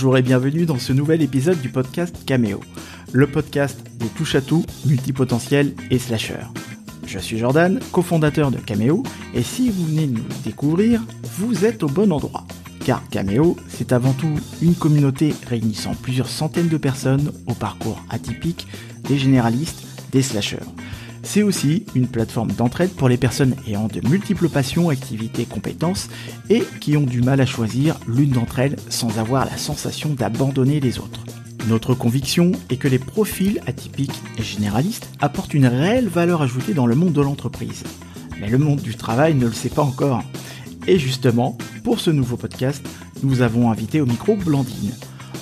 Bonjour et bienvenue dans ce nouvel épisode du podcast Cameo, le podcast des touche à tout, multipotentiels et slashers. Je suis Jordan, cofondateur de Cameo, et si vous venez nous découvrir, vous êtes au bon endroit. Car Cameo, c'est avant tout une communauté réunissant plusieurs centaines de personnes au parcours atypique des généralistes, des slashers. C'est aussi une plateforme d'entraide pour les personnes ayant de multiples passions, activités, compétences et qui ont du mal à choisir l'une d'entre elles sans avoir la sensation d'abandonner les autres. Notre conviction est que les profils atypiques et généralistes apportent une réelle valeur ajoutée dans le monde de l'entreprise. Mais le monde du travail ne le sait pas encore. Et justement, pour ce nouveau podcast, nous avons invité au micro Blandine.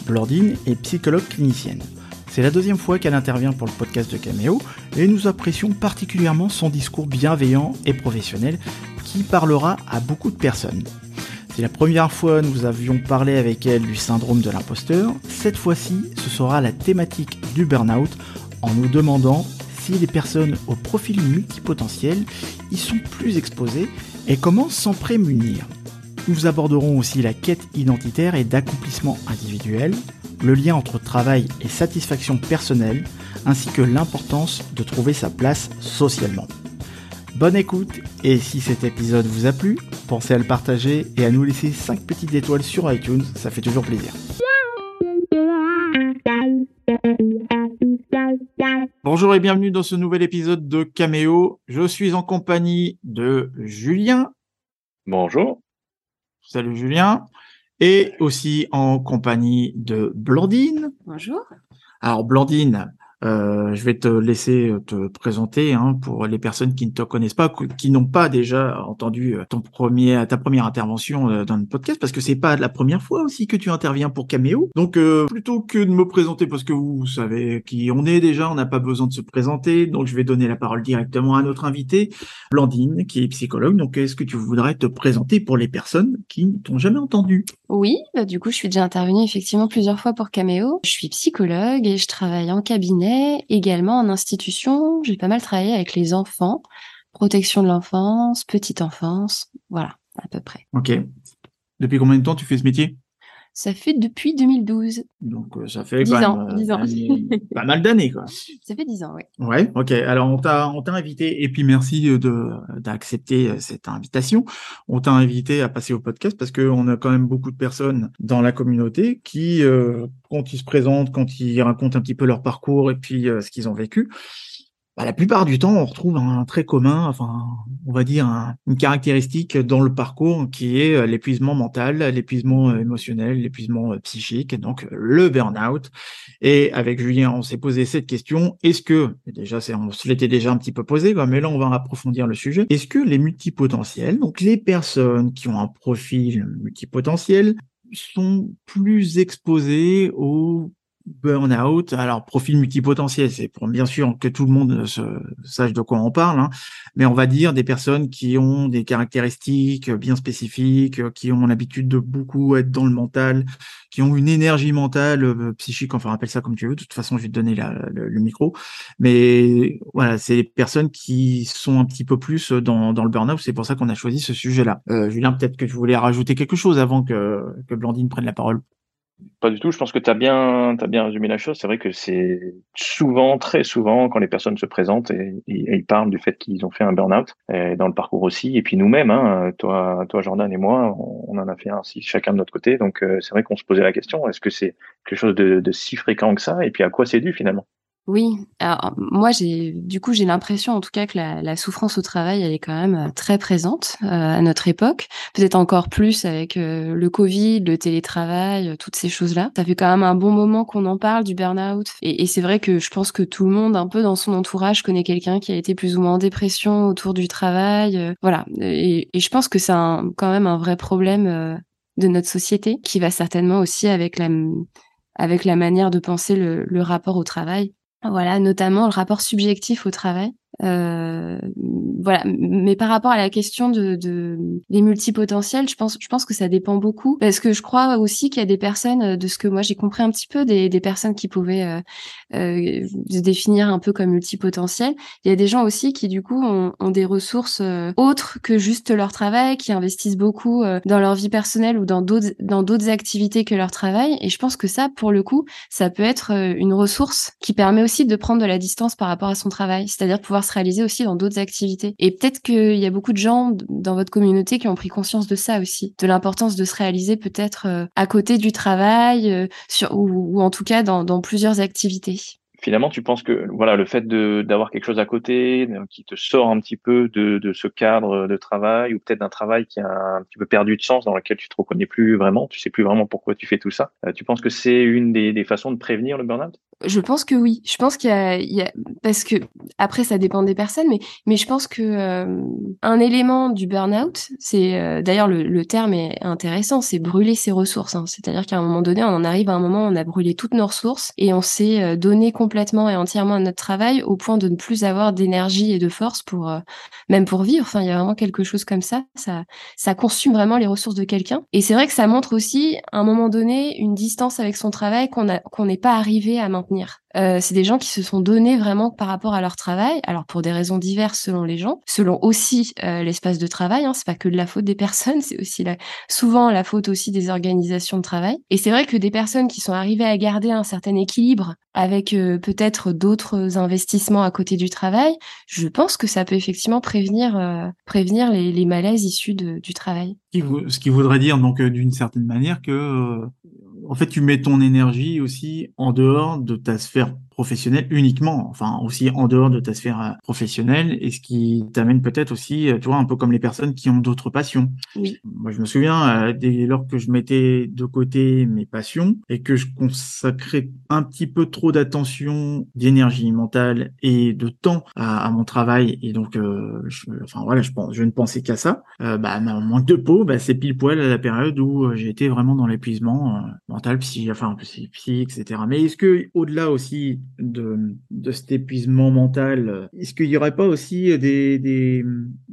Blandine est psychologue clinicienne. C'est la deuxième fois qu'elle intervient pour le podcast de Cameo et nous apprécions particulièrement son discours bienveillant et professionnel qui parlera à beaucoup de personnes. C'est la première fois nous avions parlé avec elle du syndrome de l'imposteur. Cette fois-ci, ce sera la thématique du burn-out en nous demandant si les personnes au profil multipotentiel y sont plus exposées et comment s'en prémunir. Nous aborderons aussi la quête identitaire et d'accomplissement individuel, le lien entre travail et satisfaction personnelle, ainsi que l'importance de trouver sa place socialement. Bonne écoute, et si cet épisode vous a plu, pensez à le partager et à nous laisser 5 petites étoiles sur iTunes, ça fait toujours plaisir. Bonjour et bienvenue dans ce nouvel épisode de Caméo. Je suis en compagnie de Julien. Bonjour. Salut Julien et aussi en compagnie de Blandine. Bonjour. Alors Blandine, euh, je vais te laisser te présenter hein, pour les personnes qui ne te connaissent pas, qui n'ont pas déjà entendu euh, ton premier, ta première intervention euh, dans le podcast, parce que c'est pas la première fois aussi que tu interviens pour Cameo. Donc plutôt que de me présenter, parce que vous savez qui on est déjà, on n'a pas besoin de se présenter, donc je vais donner la parole directement à notre invité, Blandine, qui est psychologue. Donc est-ce que tu voudrais te présenter pour les personnes qui ne t'ont jamais entendu? Oui, bah, du coup je suis déjà intervenue effectivement plusieurs fois pour Cameo. Je suis psychologue et je travaille en cabinet également en institution. J'ai pas mal travaillé avec les enfants, protection de l'enfance, petite enfance, voilà, à peu près. Ok. Depuis combien de temps tu fais ce métier? Ça fait depuis 2012. Donc euh, ça fait 10 ans, ans. pas mal d'années quoi. Ça fait 10 ans, oui. Ouais, ok. Alors on t'a on t'a invité et puis merci de d'accepter euh, cette invitation. On t'a invité à passer au podcast parce qu'on a quand même beaucoup de personnes dans la communauté qui euh, quand ils se présentent, quand ils racontent un petit peu leur parcours et puis ce qu'ils ont vécu, bah, la plupart du temps, on retrouve un trait commun, enfin, on va dire une caractéristique dans le parcours qui est euh, l'épuisement mental, l'épuisement euh, émotionnel, l'épuisement euh, psychique, donc le burn-out. Et avec Julien, on s'est posé cette question est-ce que, déjà, c'est, on se l'était déjà un petit peu posé, mais là, on va approfondir le sujet. Est-ce que les multipotentiels, donc les personnes qui ont un profil multipotentiel, sont plus exposées aux burn-out. Alors, profil multipotentiel, c'est pour bien sûr que tout le monde se, sache de quoi on parle, hein. mais on va dire des personnes qui ont des caractéristiques bien spécifiques, qui ont l'habitude de beaucoup être dans le mental, qui ont une énergie mentale, euh, psychique, enfin, appelle ça comme tu veux. De toute façon, je vais te donner le, micro. Mais voilà, c'est des personnes qui sont un petit peu plus dans, dans le burn-out. C'est pour ça qu'on a choisi ce sujet-là. Euh, Julien, peut-être que tu voulais rajouter quelque chose avant que, que Blandine prenne la parole. Pas du tout. Je pense que tu as bien, as bien résumé la chose. C'est vrai que c'est souvent, très souvent, quand les personnes se présentent et, ils parlent du fait qu'ils ont fait un burn-out, dans le parcours aussi. Et puis nous-mêmes, hein, toi, toi, Jordan et moi, on, en a fait un aussi chacun de notre côté. Donc euh, c'est vrai qu'on se posait la question est-ce que c'est quelque chose de, de si fréquent que ça? Et puis à quoi c'est dû finalement? Oui, alors moi j'ai du coup j'ai l'impression en tout cas que la, souffrance au travail elle est quand même euh, très présente euh, à notre époque, peut-être encore plus avec euh, le Covid, le télétravail, toutes ces choses-là. Ça fait quand même un bon moment qu'on en parle du burn-out et, c'est vrai que je pense que tout le monde un peu dans son entourage connaît quelqu'un qui a été plus ou moins en dépression autour du travail, voilà. Et, je pense que c'est quand même un vrai problème de notre société qui va certainement aussi avec la avec la manière de penser le rapport au travail voilà, notamment le rapport subjectif au travail. Voilà. Mais par rapport à la question de, de des multipotentiels, je pense, je pense que ça dépend beaucoup parce que je crois aussi qu'il y a des personnes, de ce que moi j'ai compris un petit peu, des, des personnes qui pouvaient euh, se définir un peu comme multipotentiels. Il y a des gens aussi qui du coup ont, ont des ressources autres que juste leur travail, qui investissent beaucoup dans leur vie personnelle ou dans d'autres dans d'autres activités que leur travail. Et je pense que ça, pour le coup, ça peut être une ressource qui permet aussi de prendre de la distance par rapport à son travail, c'est-à-dire pouvoir se réaliser aussi dans d'autres activités. Et peut-être qu'il y a beaucoup de gens dans votre communauté qui ont pris conscience de ça aussi, de l'importance de se réaliser peut-être euh, à côté du travail, euh, ou, en tout cas dans, plusieurs activités finalement, tu penses que voilà, le fait d'avoir quelque chose à côté qui te sort un petit peu de, de ce cadre de travail ou peut-être d'un travail qui a un petit peu perdu de sens dans lequel tu te reconnais plus vraiment, tu sais plus vraiment pourquoi tu fais tout ça. Euh, tu penses que c'est une des, des, façons de prévenir le burn-out? Je pense que oui. Je pense qu'il y, y a, parce que après ça dépend des personnes, mais mais je pense que euh, un élément du burn-out, c'est euh, d'ailleurs le, le, terme est intéressant, c'est brûler ses ressources. Hein. C'est-à-dire qu'à un moment donné, on en arrive à un moment où on a brûlé toutes nos ressources et on s'est euh, donné complètement et entièrement à notre travail au point de ne plus avoir d'énergie et de force pour même pour vivre. Enfin, il y a vraiment quelque chose comme ça. Ça ça consume vraiment les ressources de quelqu'un. Et c'est vrai que ça montre aussi à un moment donné une distance avec son travail qu'on a qu'on n'est pas arrivé à maintenir euh, c'est des gens qui se sont donnés vraiment par rapport à leur travail, alors pour des raisons diverses selon les gens, selon aussi euh, l'espace de travail. Hein, c'est pas que de la faute des personnes, c'est aussi souvent la faute aussi des organisations de travail. Et c'est vrai que des personnes qui sont arrivées à garder un certain équilibre avec euh, peut-être d'autres investissements à côté du travail, je pense que ça peut effectivement prévenir les, malaises issus du travail. Ce qui voudrait dire donc d'une certaine manière que en fait, tu mets ton énergie aussi en dehors de ta sphère professionnel uniquement, enfin aussi en dehors de ta sphère euh, professionnelle, et ce qui t'amène peut-être aussi, euh, tu vois, un peu comme les personnes qui ont d'autres passions. Oui. Moi, je me souviens, euh, dès lors que je mettais de côté mes passions et que je consacrais un petit peu trop d'attention, d'énergie mentale et de temps à, mon travail, et donc, je, enfin voilà, je, pense, je ne pensais qu'à ça. bah, mon manque de peau, bah, c'est pile poil à la période où j'ai été vraiment dans l'épuisement mental, psy, enfin psy, psy, etc. Mais est-ce que au-delà aussi de, de cet épuisement mental, est-ce qu'il n'y aurait pas aussi des, des,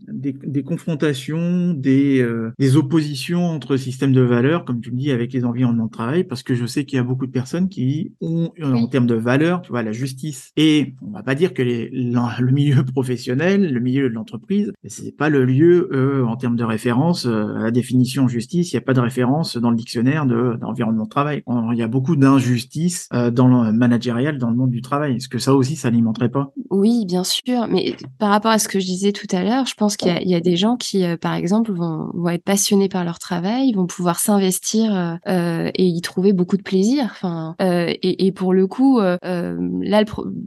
des, confrontations, des, euh, des oppositions entre systèmes de valeurs, comme tu le dis, avec les environnements de travail? Parce que je sais qu'il y a beaucoup de personnes qui ont, euh, en termes de valeurs, tu vois, la justice. Et on va pas dire que les, le milieu professionnel, le milieu de l'entreprise, c'est pas le lieu euh, en termes de référence à la définition justice. Il n'y a pas de référence dans le dictionnaire de d'environnement de travail. Il y a beaucoup d'injustices dans le managérial, dans le monde du travail. Est-ce que ça aussi, ça alimenterait pas? Oui, bien sûr. Mais par rapport à ce que je disais tout à l'heure, je pense qu'il y, a des gens qui, euh, par exemple, vont, vont, être passionnés par leur travail, vont pouvoir s'investir euh, euh et y trouver beaucoup de plaisir. Enfin, euh, et, et, pour le coup, euh, là,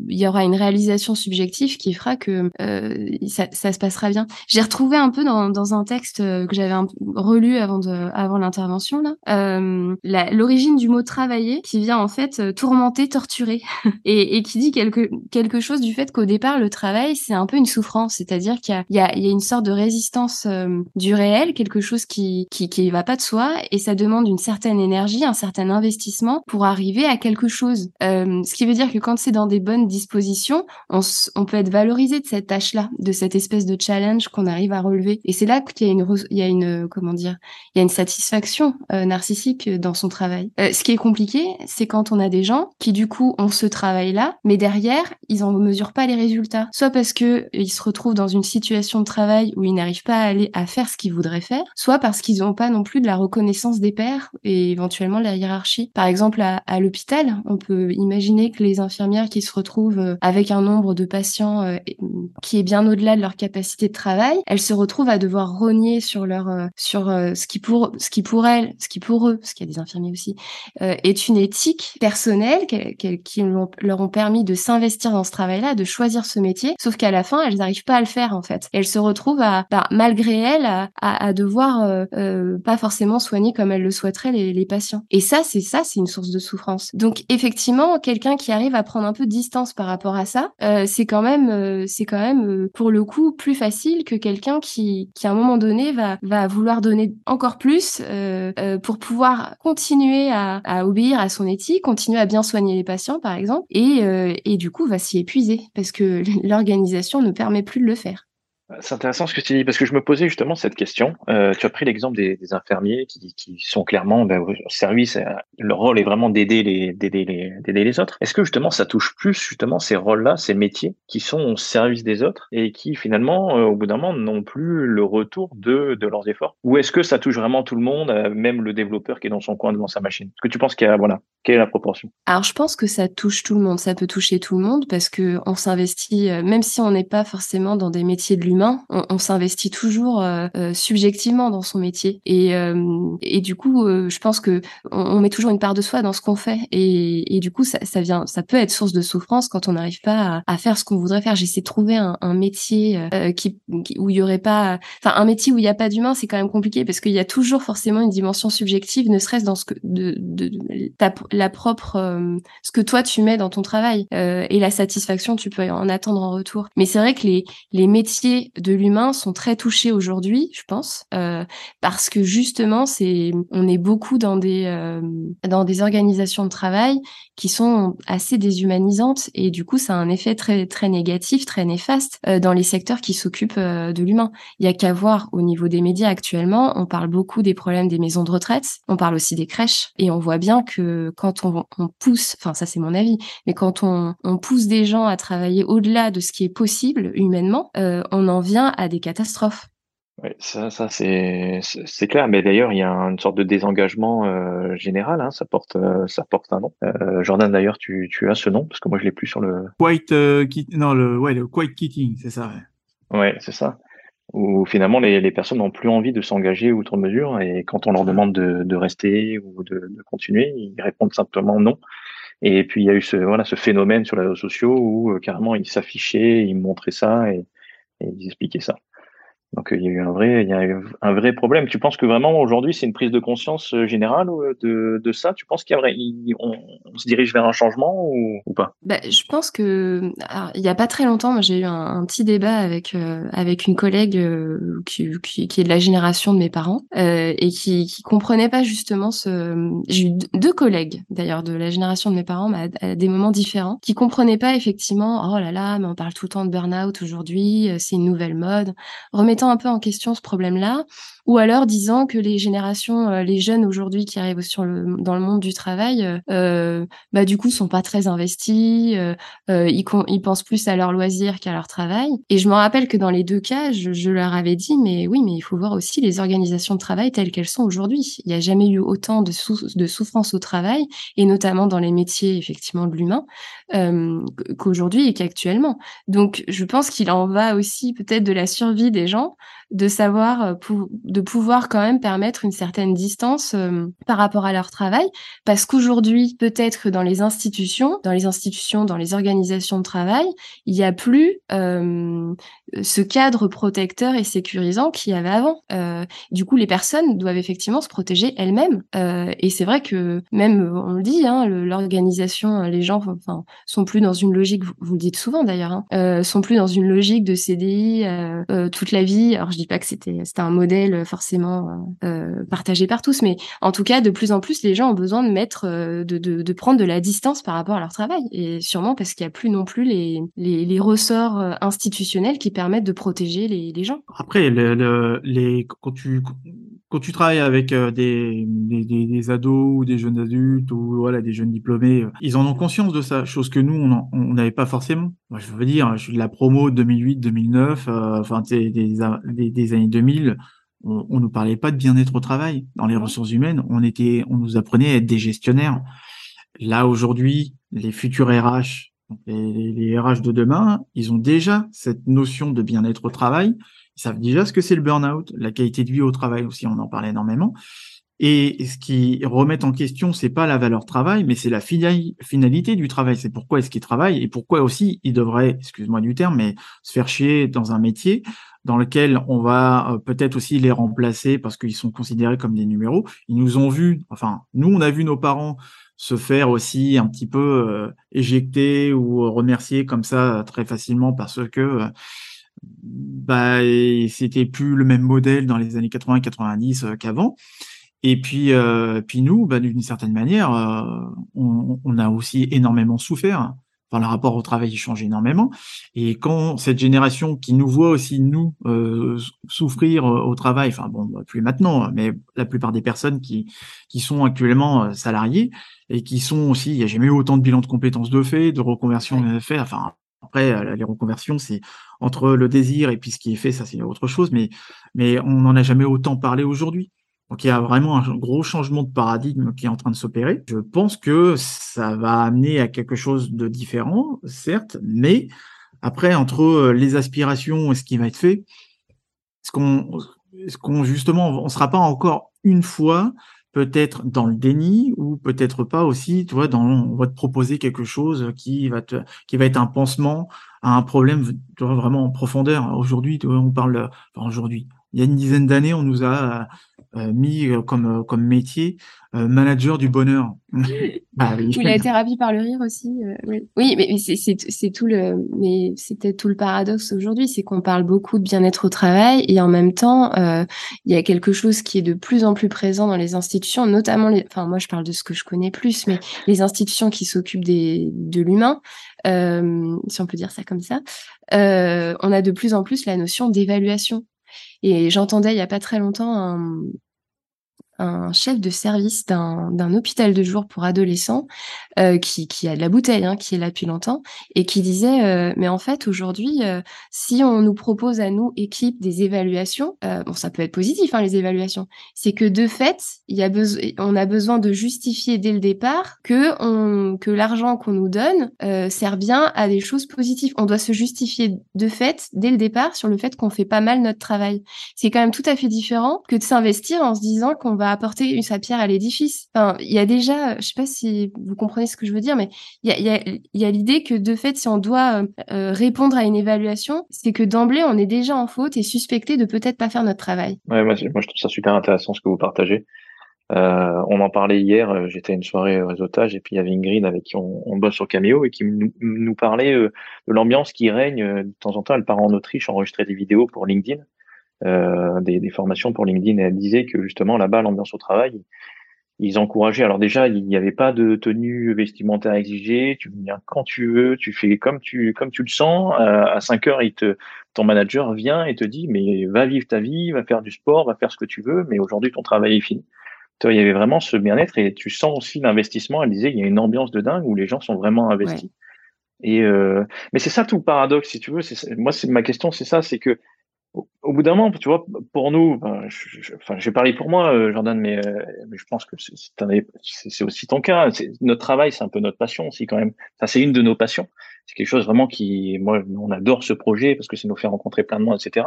il y aura une réalisation subjective qui fera que ça, ça, se passera bien. J'ai retrouvé un peu dans, dans un texte que j'avais relu avant avant l'intervention là, l'origine du mot travailler, qui vient en fait tourmenter, torturer. et, qui dit quelque, quelque chose du fait qu'au départ, le travail, c'est un peu une souffrance, c'est-à-dire qu'il y, y, y a, une sorte de résistance euh, du réel, quelque chose qui, qui, qui va pas de soi, et ça demande une certaine énergie, un certain investissement pour arriver à quelque chose. Euh, ce qui veut dire que quand c'est dans des bonnes dispositions, on, on peut être valorisé de cette tâche-là, de cette espèce de challenge qu'on arrive à relever. Et c'est là qu'il y a une, il y a une, comment dire, il y a une satisfaction euh, narcissique dans son travail. ce qui est compliqué, c'est quand on a des gens qui du coup ont ce travail là mais derrière, ils en mesurent pas les résultats. Soit parce que ils se retrouvent dans une situation de travail où ils n'arrivent pas à aller à faire ce qu'ils voudraient faire, soit parce qu'ils n'ont pas non plus de la reconnaissance des pairs et éventuellement la hiérarchie. Par exemple, à, l'hôpital, on peut imaginer que les infirmières qui se retrouvent euh, avec un nombre de patients euh, qui est bien au-delà de leur capacité de travail, elles se retrouvent à devoir rogner sur leur euh, sur ce qui pour ce qui pour elles, ce qui pour eux, parce qu'il y a des infirmiers aussi, est une éthique personnelle qui leur ont permis de s'investir dans ce travail-là, de choisir ce métier, sauf qu'à la fin, elles n'arrivent pas à le faire en fait. elles se retrouvent à, bah, malgré elles, à, à, devoir euh, euh, pas forcément soigner comme elles le souhaiteraient les, les patients. Et ça, c'est ça, c'est une source de souffrance. Donc effectivement, quelqu'un qui arrive à prendre un peu de distance par rapport à ça, euh, c'est quand même, c'est quand même pour le coup plus facile que quelqu'un qui, qui à un moment donné va, va vouloir donner encore plus pour pouvoir continuer à, à, obéir à son éthique, continuer à bien soigner les patients par exemple, et, et du coup va s'y épuiser parce que l'organisation ne permet plus de le faire. C'est intéressant ce que tu dis parce que je me posais justement cette question. Euh, tu as pris l'exemple des, des, infirmiers qui, qui sont clairement ben, au service. Euh, leur rôle est vraiment d'aider les d'aider les d'aider les autres. Est-ce que justement ça touche plus justement ces rôles-là, ces métiers qui sont au service des autres et qui finalement euh, au bout d'un moment n'ont plus le retour de de leurs efforts? Ou est-ce que ça touche vraiment tout le monde, euh, même le développeur qui est dans son coin devant sa machine? Est-ce que tu penses qu'il y a voilà quelle est la proportion? Alors je pense que ça touche tout le monde. Ça peut toucher tout le monde parce que on s'investit même si on n'est pas forcément dans des métiers de l'humain on, s'investit toujours euh, euh, subjectivement dans son métier. Et, euh, du coup, je pense que on, met toujours une part de soi dans ce qu'on fait. Et, du coup, ça, vient, ça peut être source de souffrance quand on n'arrive pas à, faire ce qu'on voudrait faire. J'essaie de trouver un, métier qui, où il y aurait pas, enfin un métier où il n'y a pas d'humain, c'est quand même compliqué parce qu'il y a toujours forcément une dimension subjective, ne serait-ce dans ce que de, de, ta, la propre, ce que toi tu mets dans ton travail et la satisfaction tu peux en attendre en retour. Mais c'est vrai que les les métiers de l'humain sont très touchés aujourd'hui, je pense, euh, parce que justement, c'est on est beaucoup dans des euh, dans des organisations de travail qui sont assez déshumanisantes et du coup, ça a un effet très très négatif, très néfaste euh, dans les secteurs qui s'occupent de l'humain. Il y a qu'à voir au niveau des médias actuellement, on parle beaucoup des problèmes des maisons de retraite, on parle aussi des crèches et on voit bien que quand on, on pousse, enfin ça c'est mon avis, mais quand on, on pousse des gens à travailler au-delà de ce qui est possible humainement, on en vient à des catastrophes. Oui, ça, ça c'est clair. Mais d'ailleurs, il y a une sorte de désengagement euh, général. Hein. Ça porte euh, ça porte un nom. Euh, Jordan, d'ailleurs, tu, tu as ce nom? Parce que moi je l'ai plus sur le. Quite non le ouais le quite quitting, c'est ça. Ouais, c'est ça. Où finalement les, les personnes n'ont plus envie de s'engager outre mesure et quand on leur demande de, de rester ou de, de, continuer, ils répondent simplement non. Et puis il y a eu ce voilà ce phénomène sur les réseaux sociaux où carrément ils s'affichaient, ils montraient ça et et ils expliquaient ça. Donc il y a eu un vrai, il y a eu un vrai problème. Tu penses que vraiment aujourd'hui c'est une prise de conscience euh, générale euh, de, de ça? Tu penses qu'il y a on, on, se dirige vers un changement ou, ou pas? Bah, je pense que il y a pas très longtemps, j'ai eu un, petit débat avec euh, avec une collègue qui, qui, qui, est de la génération de mes parents euh, et qui qui comprenait pas justement ce. J'ai eu deux collègues d'ailleurs de la génération de mes parents, mais à, des moments différents, qui comprenaient pas effectivement. Oh là là, mais on parle tout le temps de burn-out aujourd'hui, c'est une nouvelle mode. Un peu en question ce problème-là, ou alors disant que les générations, euh, les jeunes aujourd'hui qui arrivent sur le, dans le monde du travail, euh, bah du coup sont pas très investis, euh, euh ils, ils, pensent plus à leur loisir qu'à leur travail. Et je me rappelle que dans les deux cas, je, je, leur avais dit, mais oui, mais il faut voir aussi les organisations de travail telles qu'elles sont aujourd'hui. Il n'y a jamais eu autant de, de souffrance au travail, et notamment dans les métiers effectivement de l'humain, qu'aujourd'hui et qu'actuellement. Donc je pense qu'il en va aussi peut-être de la survie des gens de savoir, euh, de pouvoir quand même permettre une certaine distance euh, par rapport à leur travail, parce qu'aujourd'hui, peut-être que dans les institutions, dans les institutions, dans les organisations de travail, il n'y a plus euh, ce cadre protecteur et sécurisant qu'il y avait avant. Euh, du coup, les personnes doivent effectivement se protéger elles-mêmes. Euh, et c'est vrai que même, on le dit, hein, l'organisation, les gens, enfin, sont plus dans une logique. Vous, le dites souvent d'ailleurs, hein, sont plus dans une logique de CDI toute la vie. Dis pas que c'était c'était un modèle forcément euh, partagé par tous, mais en tout cas, de plus en plus, les gens ont besoin de mettre, de, de, prendre de la distance par rapport à leur travail. Et sûrement parce qu'il y a plus non plus les les, ressorts institutionnels qui permettre de protéger les, les gens. Après, le, les, quand, tu, quand tu travailles avec euh, des, des, ados ou des jeunes adultes ou voilà des jeunes diplômés, euh, ils en ont conscience de ça, chose que nous, on n'avait pas forcément. Je veux dire, je suis de la promo 2008-2009, euh, enfin des, des, des, années 2000 on, on nous parlait pas de bien-être au travail dans les ressources humaines. On était, on nous apprenait à être des gestionnaires. Là aujourd'hui, les futurs RH les, les, RH de demain, ils ont déjà cette notion de bien-être au travail. Ils savent déjà ce que c'est le burn-out, la qualité de vie au travail aussi, on en parlait énormément. Et ce qui remet en question, c'est pas la valeur travail, mais c'est la finalité du travail. C'est pourquoi est-ce qu'ils travaillent et pourquoi aussi ils devraient, excuse-moi du terme, mais se faire chier dans un métier dans lequel on va euh, peut-être aussi les remplacer parce qu'ils sont considérés comme des numéros. Ils nous ont vus, enfin, nous, on a vu nos parents se faire aussi un petit peu éjecter ou remercier comme ça très facilement parce que bah c'était plus le même modèle dans les années 80-90 qu'avant. Et puis, euh, puis nous, bah, d'une certaine manière, euh, on, on, a aussi énormément souffert. Enfin, le rapport au travail change énormément. Et quand cette génération qui nous voit aussi nous euh, souffrir au travail, enfin bon, bah, plus maintenant, mais la plupart des personnes qui qui sont actuellement salariées et qui sont aussi, il n'y a jamais eu autant de bilans de compétences de fait, de reconversion de fait. Enfin, après, les reconversions, c'est entre le désir et puis ce qui est fait, ça c'est autre chose. Mais mais on n'en a jamais autant parlé aujourd'hui. Donc il y a vraiment un gros changement de paradigme qui est en train de s'opérer. Je pense que ça va amener à quelque chose de différent, certes, mais après entre euh, les aspirations et ce qui va être fait, est-ce qu'on, est-ce qu'on justement, on sera pas encore une fois peut-être dans le déni ou peut-être pas aussi, tu vois, dans, on va te proposer quelque chose qui va te, qui va être un pansement à un problème, tu vois, vraiment en profondeur. Aujourd'hui, on parle, enfin aujourd'hui, il y a une dizaine d'années, on nous a euh, mis euh, comme, euh, comme métier manager du bonheur. bah, oui. Ou la thérapie par le rire aussi. oui. oui, mais c'est tout le, mais c'était tout le paradoxe aujourd'hui, c'est qu'on parle beaucoup de bien-être au travail et en même temps, euh, il y a quelque chose qui est de plus en plus présent dans les institutions, notamment les, enfin moi je parle de ce que je connais plus, mais les institutions qui s'occupent des de l'humain, euh, si on peut dire ça comme ça, euh, on a de plus en plus la notion d'évaluation. Et j'entendais il y a pas très longtemps un, un chef de service d'un hôpital de jour pour adolescents euh, qui, qui, a de la bouteille, hein, qui est là depuis longtemps, et qui disait, euh, mais en fait, aujourd'hui, euh, si on nous propose à nous, équipe, des évaluations, euh, bon, ça peut être positif, hein, les évaluations, c'est que de fait, il y a on a besoin de justifier dès le départ que, que l'argent qu'on nous donne euh, sert bien à des choses positives. On doit se justifier de fait, dès le départ, sur le fait qu'on fait pas mal notre travail. C'est quand même tout à fait différent que de s'investir en se disant qu'on va apporter sa pierre à l'édifice. Enfin, il y a déjà, je sais pas si vous comprenez ce que je veux dire, mais il y a, l'idée que de fait, si on doit euh, répondre à une évaluation, c'est que d'emblée, on est déjà en faute et suspecté de peut-être pas faire notre travail. Ouais, moi, je trouve ça super intéressant ce que vous partagez. Euh, on en parlait hier, euh, j'étais à une soirée réseautage et puis il y avait Ingrid avec qui on, bosse sur Cameo et qui nous, parlait euh, de l'ambiance qui règne. De temps en temps, elle part en Autriche enregistrer des vidéos pour LinkedIn euh, des, des, formations pour LinkedIn et elle disait que justement là-bas, l'ambiance au travail, ils encourageaient. Alors déjà, il n'y avait pas de tenue vestimentaire exigée. Tu viens quand tu veux, tu fais comme tu comme tu le sens. à 5 heures, il te, ton manager vient et te dit mais va vivre ta vie, va faire du sport, va faire ce que tu veux. Mais aujourd'hui, ton travail est fini. il y avait vraiment ce bien-être et tu sens aussi l'investissement. Elle disait il y a une ambiance de dingue où les gens sont vraiment investis. Et euh, mais c'est ça tout le paradoxe, si tu veux. Moi, c'est ma question, c'est ça, c'est que au bout d'un moment, tu vois, pour nous, je, enfin, j'ai parlé pour moi, euh, Jordan, mais, euh, mais, je pense que c'est aussi ton cas. Notre travail, c'est un peu notre passion aussi quand même. Ça, c'est une de nos passions. C'est quelque chose vraiment qui, moi, on adore ce projet parce que ça nous fait rencontrer plein de monde, etc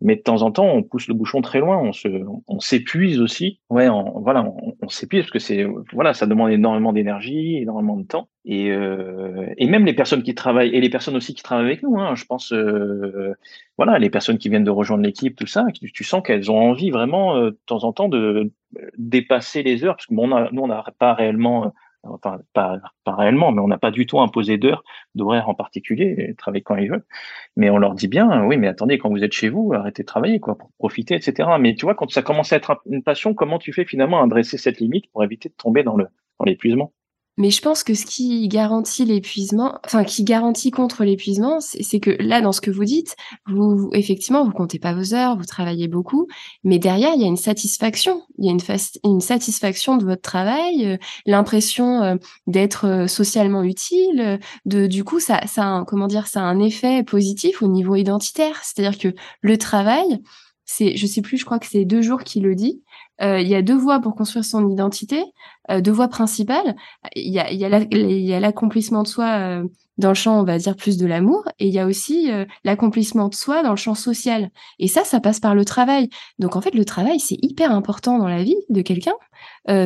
mais de temps en temps, on pousse le bouchon très loin, on se, on s'épuise aussi. Ouais, on, voilà, on, s'épuise parce que c'est, voilà, ça demande énormément d'énergie, énormément de temps, et euh, et même les personnes qui travaillent et les personnes aussi qui travaillent avec nous, hein, je pense, euh, voilà, les personnes qui viennent de rejoindre l'équipe, tout ça, tu, sens qu'elles ont envie vraiment euh, de temps en temps de dépasser les heures, parce que bon, on a, nous on n'a pas réellement enfin pas, réellement, mais on n'a pas du tout imposé d'heures, d'horaires en particulier, travailler quand ils veulent. Mais on leur dit bien, oui, mais attendez, quand vous êtes chez vous, arrêtez de travailler, quoi, pour profiter, etc. Mais tu vois, quand ça commence à être une passion, comment tu fais finalement à dresser cette limite pour éviter de tomber dans le dans l'épuisement? Mais je pense que ce qui garantit l'épuisement, enfin qui garantit contre l'épuisement, c'est que là, dans ce que vous dites, vous effectivement, vous comptez pas vos heures, vous travaillez beaucoup, mais derrière, il y a une satisfaction. Il y a une, satisfaction de votre travail, euh, l'impression euh, d'être euh, socialement utile. De du coup, ça, ça, a un, comment dire, ça a un effet positif au niveau identitaire. C'est-à-dire que le travail, c'est, je sais plus, je crois que c'est deux jours qui le dit. Il y a deux voies pour construire son identité, deux voies principales. Il y a, l'accomplissement de soi euh, dans le champ, on va dire, plus de l'amour, et il y a aussi l'accomplissement de soi dans le champ social. Et ça, ça passe par le travail. Donc en fait, le travail, c'est hyper important dans la vie de quelqu'un,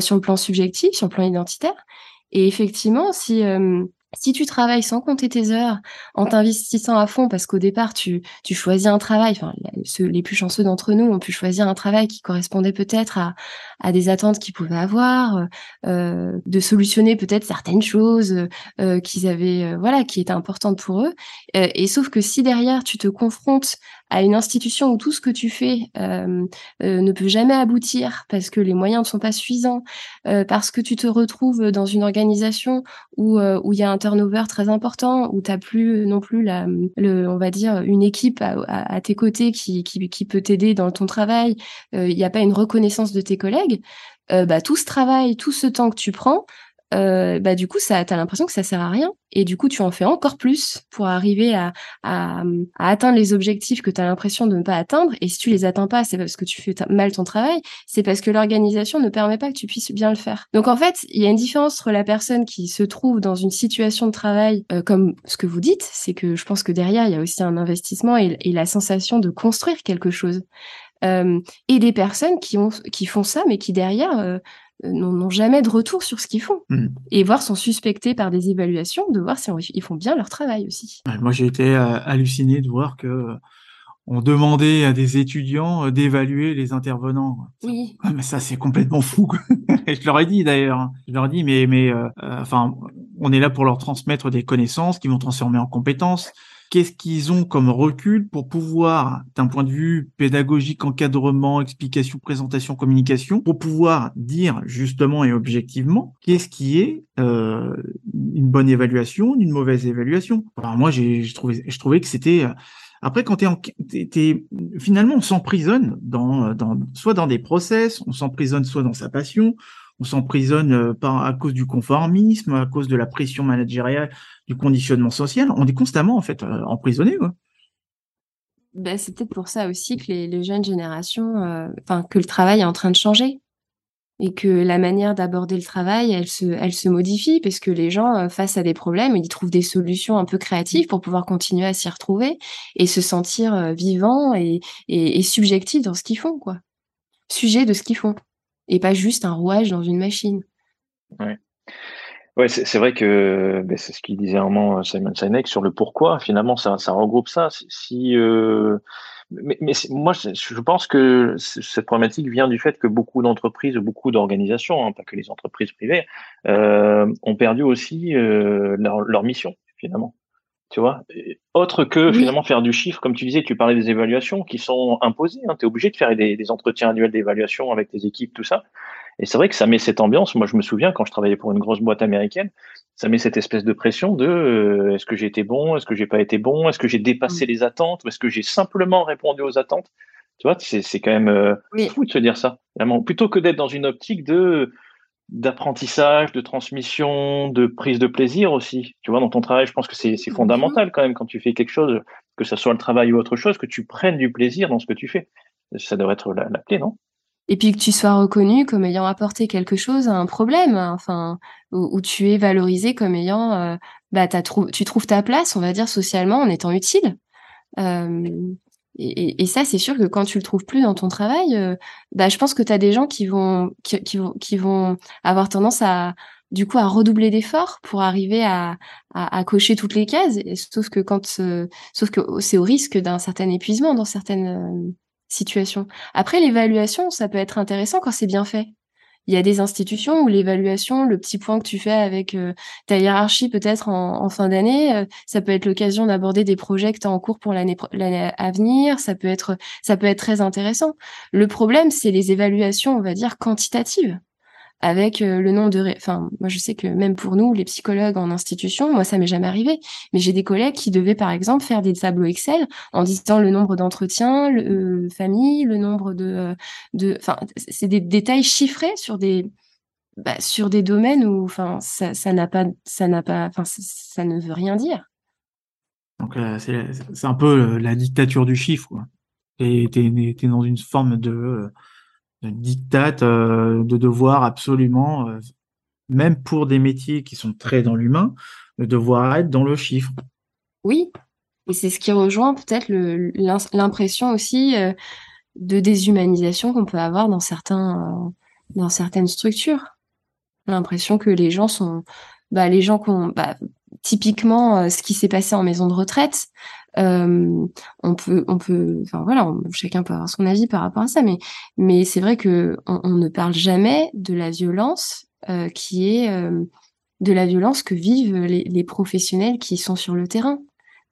sur le plan subjectif, sur le plan identitaire. Et effectivement, si si tu travailles sans compter tes heures, en t'investissant à fond, parce qu'au départ, tu, tu choisis un travail, enfin, ceux, les plus chanceux d'entre nous ont pu choisir un travail qui correspondait peut-être à, à des attentes qu'ils pouvaient avoir, euh, de solutionner peut-être certaines choses euh, qu'ils avaient, euh, voilà, qui étaient importantes pour eux. Euh, et sauf que si derrière, tu te confrontes à une institution où tout ce que tu fais euh, euh, ne peut jamais aboutir parce que les moyens ne sont pas suffisants, euh, parce que tu te retrouves dans une organisation où où il y a un turnover très important, où tu n'as plus non plus la, le, on va dire, une équipe à, à, tes côtés qui, qui, qui peut t'aider dans ton travail, il n'y a pas une reconnaissance de tes collègues, bah, tout ce travail, tout ce temps que tu prends, euh, bah du coup ça t'as l'impression que ça sert à rien. Et du coup tu en fais encore plus pour arriver à, à, à atteindre les objectifs que tu as l'impression de ne pas atteindre. Et si tu les atteins pas c'est parce que tu fais mal ton travail. C'est parce que l'organisation ne permet pas que tu puisses bien le faire. Donc en fait il y a une différence entre la personne qui se trouve dans une situation de travail euh, comme ce que vous dites. C'est que je pense que derrière il y a aussi un investissement et, la sensation de construire quelque chose et des personnes qui ont qui font ça mais qui derrière euh, euh, n'ont jamais de retour sur ce qu'ils font. Hmm. Et voir sont suspectés par des évaluations, de voir si ils font bien leur travail aussi. Moi, j'ai été euh, halluciné de voir que euh, on demandait à des étudiants d'évaluer les intervenants. Oui. mais ça, c'est complètement fou. je leur ai dit d'ailleurs. Hein. Je leur ai dit, mais, mais, enfin, on est là pour leur transmettre des connaissances qui vont transformer en compétences qu'est-ce qu'ils ont comme recul pour pouvoir, d'un point de vue pédagogique, encadrement, explication, présentation, communication, pour pouvoir dire justement et objectivement qu'est-ce qui est euh, une bonne évaluation, une mauvaise évaluation. Alors moi, j'ai trouvé, je trouvais que c'était euh, après, quand t'es, en, finalement, on s'emprisonne dans, dans, soit dans des process, on s'emprisonne soit dans sa passion, on s'emprisonne euh, à cause du conformisme, à cause de la pression managériale, du conditionnement social. On est constamment en fait euh, emprisonné. Ben, c'est peut-être pour ça aussi que les, jeunes générations, euh, que le travail est en train de changer et que la manière d'aborder le travail, elle se, elle se modifie parce que les gens, face à des problèmes, ils trouvent des solutions un peu créatives pour pouvoir continuer à s'y retrouver et se sentir vivants et, et, et subjectifs dans ce qu'ils font, quoi. Sujet de ce qu'ils font et pas juste un rouage dans une machine. Ouais. Ouais, c'est vrai que ben, c'est ce qu'il disait moment Simon Sinek sur le pourquoi. Finalement, ça, regroupe ça. Si, euh, mais, moi, je pense que cette problématique vient du fait que beaucoup d'entreprises, beaucoup d'organisations, hein, pas que les entreprises privées, euh, ont perdu aussi euh, leur, mission finalement. Tu vois, autre que finalement faire du chiffre, comme tu disais, tu parlais des évaluations qui sont imposées. Hein, tu es obligé de faire des, des entretiens annuels d'évaluation avec tes équipes, tout ça. Et c'est vrai que ça met cette ambiance. Moi, je me souviens quand je travaillais pour une grosse boîte américaine, ça met cette espèce de pression de euh, est-ce que j'ai été bon, est-ce que j'ai pas été bon, est-ce que j'ai dépassé mm. les attentes, ou est-ce que j'ai simplement répondu aux attentes? Tu vois, c'est quand même euh, fou de se dire ça. Vraiment, plutôt que d'être dans une optique de d'apprentissage, de transmission, de prise de plaisir aussi. Tu vois, dans ton travail, je pense que c'est fondamental quand même quand tu fais quelque chose, que ce soit le travail ou autre chose, que tu prennes du plaisir dans ce que tu fais. Ça devrait être la, clé, non? Et puis que tu sois reconnu comme ayant apporté quelque chose à un problème, hein, enfin, où, tu es valorisé comme ayant, euh, bah, tu trouves ta place, on va dire socialement, en étant utile. Euh, et, et, ça, c'est sûr que quand tu le trouves plus dans ton travail, euh, bah, je pense que tu as des gens qui vont, qui, vont, qui vont avoir tendance à, du coup, à redoubler d'efforts pour arriver à, à, à, cocher toutes les cases. sauf que quand, euh, sauf que c'est au risque d'un certain épuisement dans certaines euh, situations. Après, l'évaluation, ça peut être intéressant quand c'est bien fait il y a des institutions où l'évaluation, le petit point que tu fais avec euh, ta hiérarchie peut-être en, fin d'année, euh, ça peut être l'occasion d'aborder des projets que tu as en cours pour l'année à venir, ça peut être ça peut être très intéressant. Le problème, c'est les évaluations, on va dire quantitatives avec euh, le nombre de... Enfin, moi, je sais que même pour nous, les psychologues en institution, moi, ça m'est jamais arrivé. Mais j'ai des collègues qui devaient, par exemple, faire des tableaux Excel en disant le nombre d'entretiens, le euh, famille, le nombre de... Euh, de enfin, c'est des détails chiffrés sur des... Bah, sur des domaines où enfin ça n'a pas ça n'a pas enfin ça ne veut rien dire donc c'est un peu la dictature du chiffre quoi et t'es es dans une forme de dictate euh, de devoir absolument, euh, même pour des métiers qui sont très dans l'humain, de devoir être dans le chiffre. Oui, et c'est ce qui rejoint peut-être l'impression aussi euh, de déshumanisation qu'on peut avoir dans certaines structures. L'impression que les gens sont bah, les gens qu'on bah, typiquement ce qui s'est passé en maison de retraite. On peut, on peut, enfin voilà, chacun peut avoir son avis par rapport à ça, mais mais c'est vrai que on, ne parle jamais de la violence qui est de la violence que vivent les, les, professionnels qui sont sur le terrain.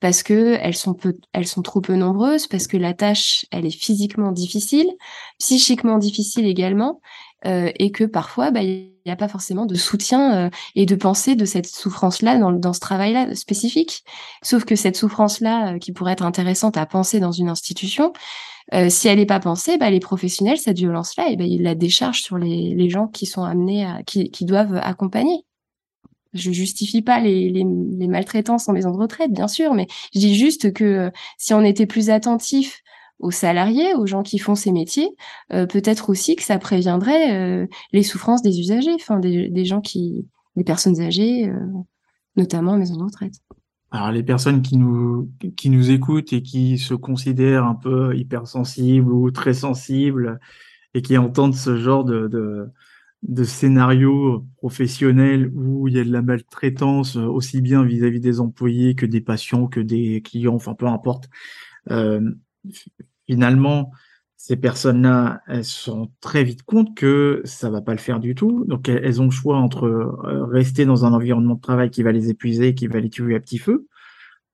Parce que elles sont peu, elles sont trop peu nombreuses, parce que la tâche elle est physiquement difficile, psychiquement difficile également, euh, et que parfois bah, il n'y a pas forcément de soutien euh, et de pensée de cette souffrance-là dans, dans ce travail-là spécifique. Sauf que cette souffrance-là, euh, qui pourrait être intéressante à penser dans une institution, euh, si elle n'est pas pensée, bah, les professionnels, cette violence-là, et eh ben, ils la déchargent sur les, les gens qui sont amenés à, qui, qui doivent accompagner. Je justifie pas les, les, les, maltraitances en maison de retraite, bien sûr, mais je dis juste que si on était plus attentif aux salariés, aux gens qui font ces métiers, euh, peut-être aussi que ça préviendrait euh, les souffrances des usagers, enfin des, gens qui, des personnes âgées, euh, notamment en maison de retraite. Alors les personnes qui nous qui nous écoutent et qui se considèrent un peu hypersensibles ou très sensibles et qui entendent ce genre de, de, de scénario professionnel où il y a de la maltraitance aussi bien vis-à-vis des employés que des patients, que des clients, enfin peu importe. Finalement, ces personnes-là, elles se rendent très vite compte que ça va pas le faire du tout. Donc, elles ont le choix entre euh, rester dans un environnement de travail qui va les épuiser, qui va les tuer à petit feu,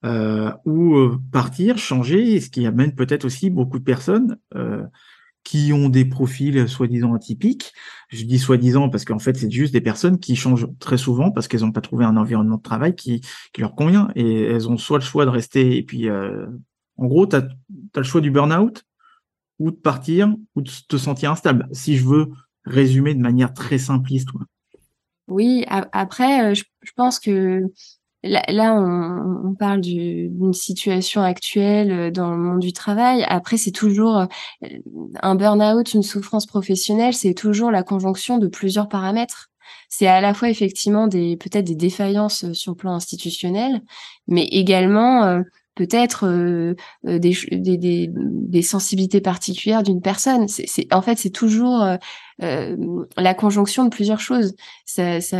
euh, ou euh, partir, changer, ce qui amène peut-être aussi beaucoup de personnes euh, qui ont des profils soi-disant atypiques. Je dis soi-disant parce qu'en fait, c'est juste des personnes qui changent très souvent parce qu'elles n'ont pas trouvé un environnement de travail qui, qui leur convient et elles ont soit le choix de rester et puis euh, en gros, tu as, le choix du burn-out ou de partir ou de te sentir instable. Si je veux résumer de manière très simpliste. Oui, après, euh, je, pense que là, on, parle d'une situation actuelle euh, dans le monde du travail. Après, c'est toujours euh, un burn-out, une souffrance professionnelle, c'est toujours la conjonction de plusieurs paramètres. C'est à la fois effectivement des peut-être des défaillances sur le plan institutionnel, mais également peut-être euh, euh, des, sensibilités particulières d'une personne. En fait, c'est toujours euh, la conjonction de plusieurs choses. Ça, ça,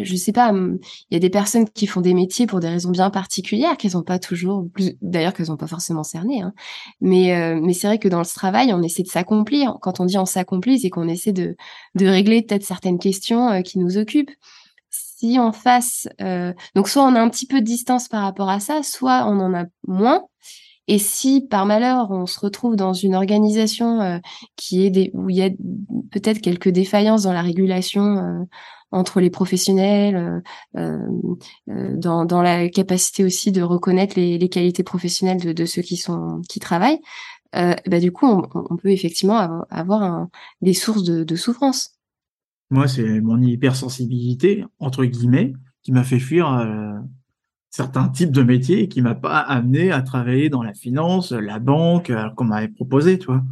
je sais pas, hum, il y a des personnes qui font des métiers pour des raisons bien particulières qu'elles n'ont pas toujours, d'ailleurs qu'elles n'ont pas forcément cerné. Hein. Mais, c'est vrai que dans ce travail, on essaie de s'accomplir. Quand on dit on s'accomplit, c'est qu'on essaie de régler peut-être certaines questions qui nous occupent si en face, euh, donc soit on a un petit peu de distance par rapport à ça, soit on en a moins. Et si par malheur on se retrouve dans une organisation euh, qui est des, où il y a peut-être quelques défaillances dans la régulation euh, entre les professionnels, dans, dans, la capacité aussi de reconnaître les, les qualités professionnelles de, de, ceux qui sont qui travaillent, bah du coup on, on peut effectivement avoir, un, des sources de, de souffrance. Moi, c'est mon hypersensibilité, entre guillemets, qui m'a fait fuir euh, certains types de métiers et qui m'a pas amené à travailler dans la finance, la banque, alors qu'on m'avait proposé, tu vois.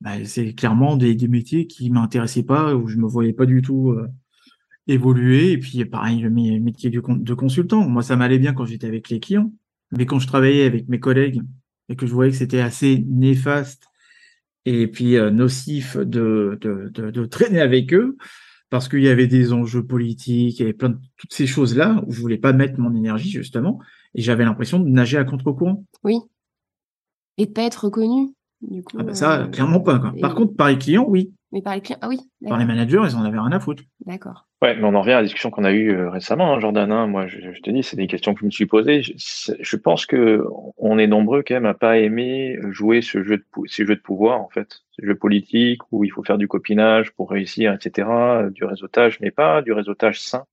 Bah, c'est clairement des, des, métiers qui m'intéressaient pas, où je me voyais pas du tout euh, évoluer. Et puis, pareil, le métier de consultant. Moi, ça m'allait bien quand j'étais avec les clients. Mais quand je travaillais avec mes collègues et que je voyais que c'était assez néfaste et puis euh, nocif de, de, de, de, traîner avec eux parce qu'il y avait des enjeux politiques et plein de toutes ces choses-là où je voulais pas mettre mon énergie justement et j'avais l'impression de nager à contre-courant. Oui. Et de pas être reconnu. Du coup, ah bah ça, euh, clairement pas. Quoi. Par contre, par les clients, oui. Mais par les clients, ah oui. Par les managers, ils en avaient rien à foutre. D'accord. Ouais, mais on en revient à la discussion qu'on a eue euh, récemment, hein, Jordan. Hein. moi, je, je, te dis, c'est des questions que je me suis posées. Je, je, pense que on est nombreux quand même à pas aimer jouer ce jeu de ces jeux de pouvoir, en fait, ces jeux politiques où il faut faire du copinage pour réussir, etc., du réseautage, mais pas du réseautage sain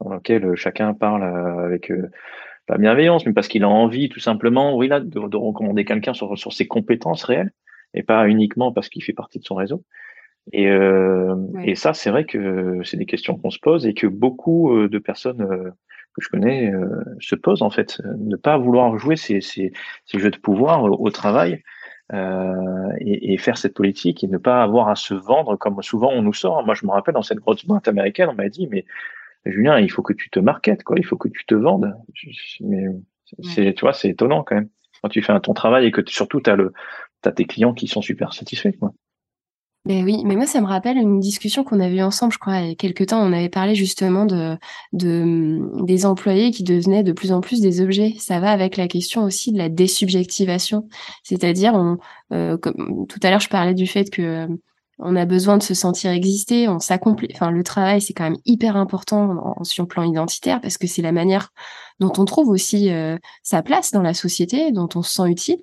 dans lequel chacun parle euh, avec euh, la bienveillance, mais parce qu'il a envie, tout simplement, oui, là, de, de recommander quelqu'un sur, sur ses compétences réelles et pas uniquement parce qu'il fait partie de son réseau. Et, euh, et ça, c'est vrai que c'est des questions qu'on se pose et que beaucoup euh, de personnes euh, que je connais euh, se posent en fait. Ne pas vouloir jouer ces, ces, ces jeux de pouvoir au, travail euh, et, et, faire cette politique et ne pas avoir à se vendre comme souvent on nous sort. Moi, je me rappelle dans cette grosse boîte américaine, on m'a dit mais Julien, il faut que tu te marketes, quoi. Il faut que tu te vendes. Mais c'est, tu vois, c'est étonnant quand même quand tu fais un ton travail et que surtout tu as le, t'as tes clients qui sont super satisfaits, quoi. Ben oui, mais moi ça me rappelle une discussion qu'on avait eue ensemble, je crois, il y a quelques temps. On avait parlé justement de, de des employés qui devenaient de plus en plus des objets. Ça va avec la question aussi de la désubjectivation, c'est-à-dire, on, euh, comme tout à l'heure je parlais du fait que on a besoin de se sentir exister, on s'accomplit. Enfin, le travail, c'est quand même hyper important sur le plan identitaire parce que c'est la manière dont on trouve aussi euh, sa place dans la société, dont on se sent utile.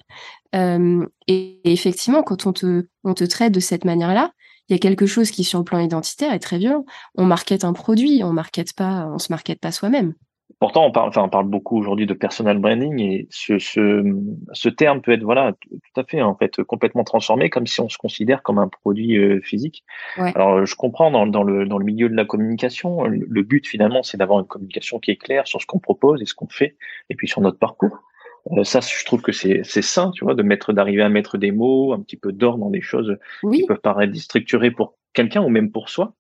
Euh, et, effectivement, quand on te, on te traite de cette manière-là, il y a quelque chose qui, sur le plan identitaire, est très violent. On markete un produit, on markete pas, on se markete pas soi-même. Pourtant, on parle, enfin, on parle beaucoup aujourd'hui de personal branding et ce, ce, ce, terme peut être, voilà, tout à fait, en fait, complètement transformé, comme si on se considère comme un produit euh, physique. Ouais. Alors, je comprends dans, dans, le, dans le milieu de la communication, le, but finalement, c'est d'avoir une communication qui est claire sur ce qu'on propose et ce qu'on fait, et puis sur notre parcours. Euh, ça, je trouve que c'est sain, tu vois, de mettre, d'arriver à mettre des mots, un petit peu d'ordre dans des choses qui peuvent paraître déstructurées pour quelqu'un ou même pour soi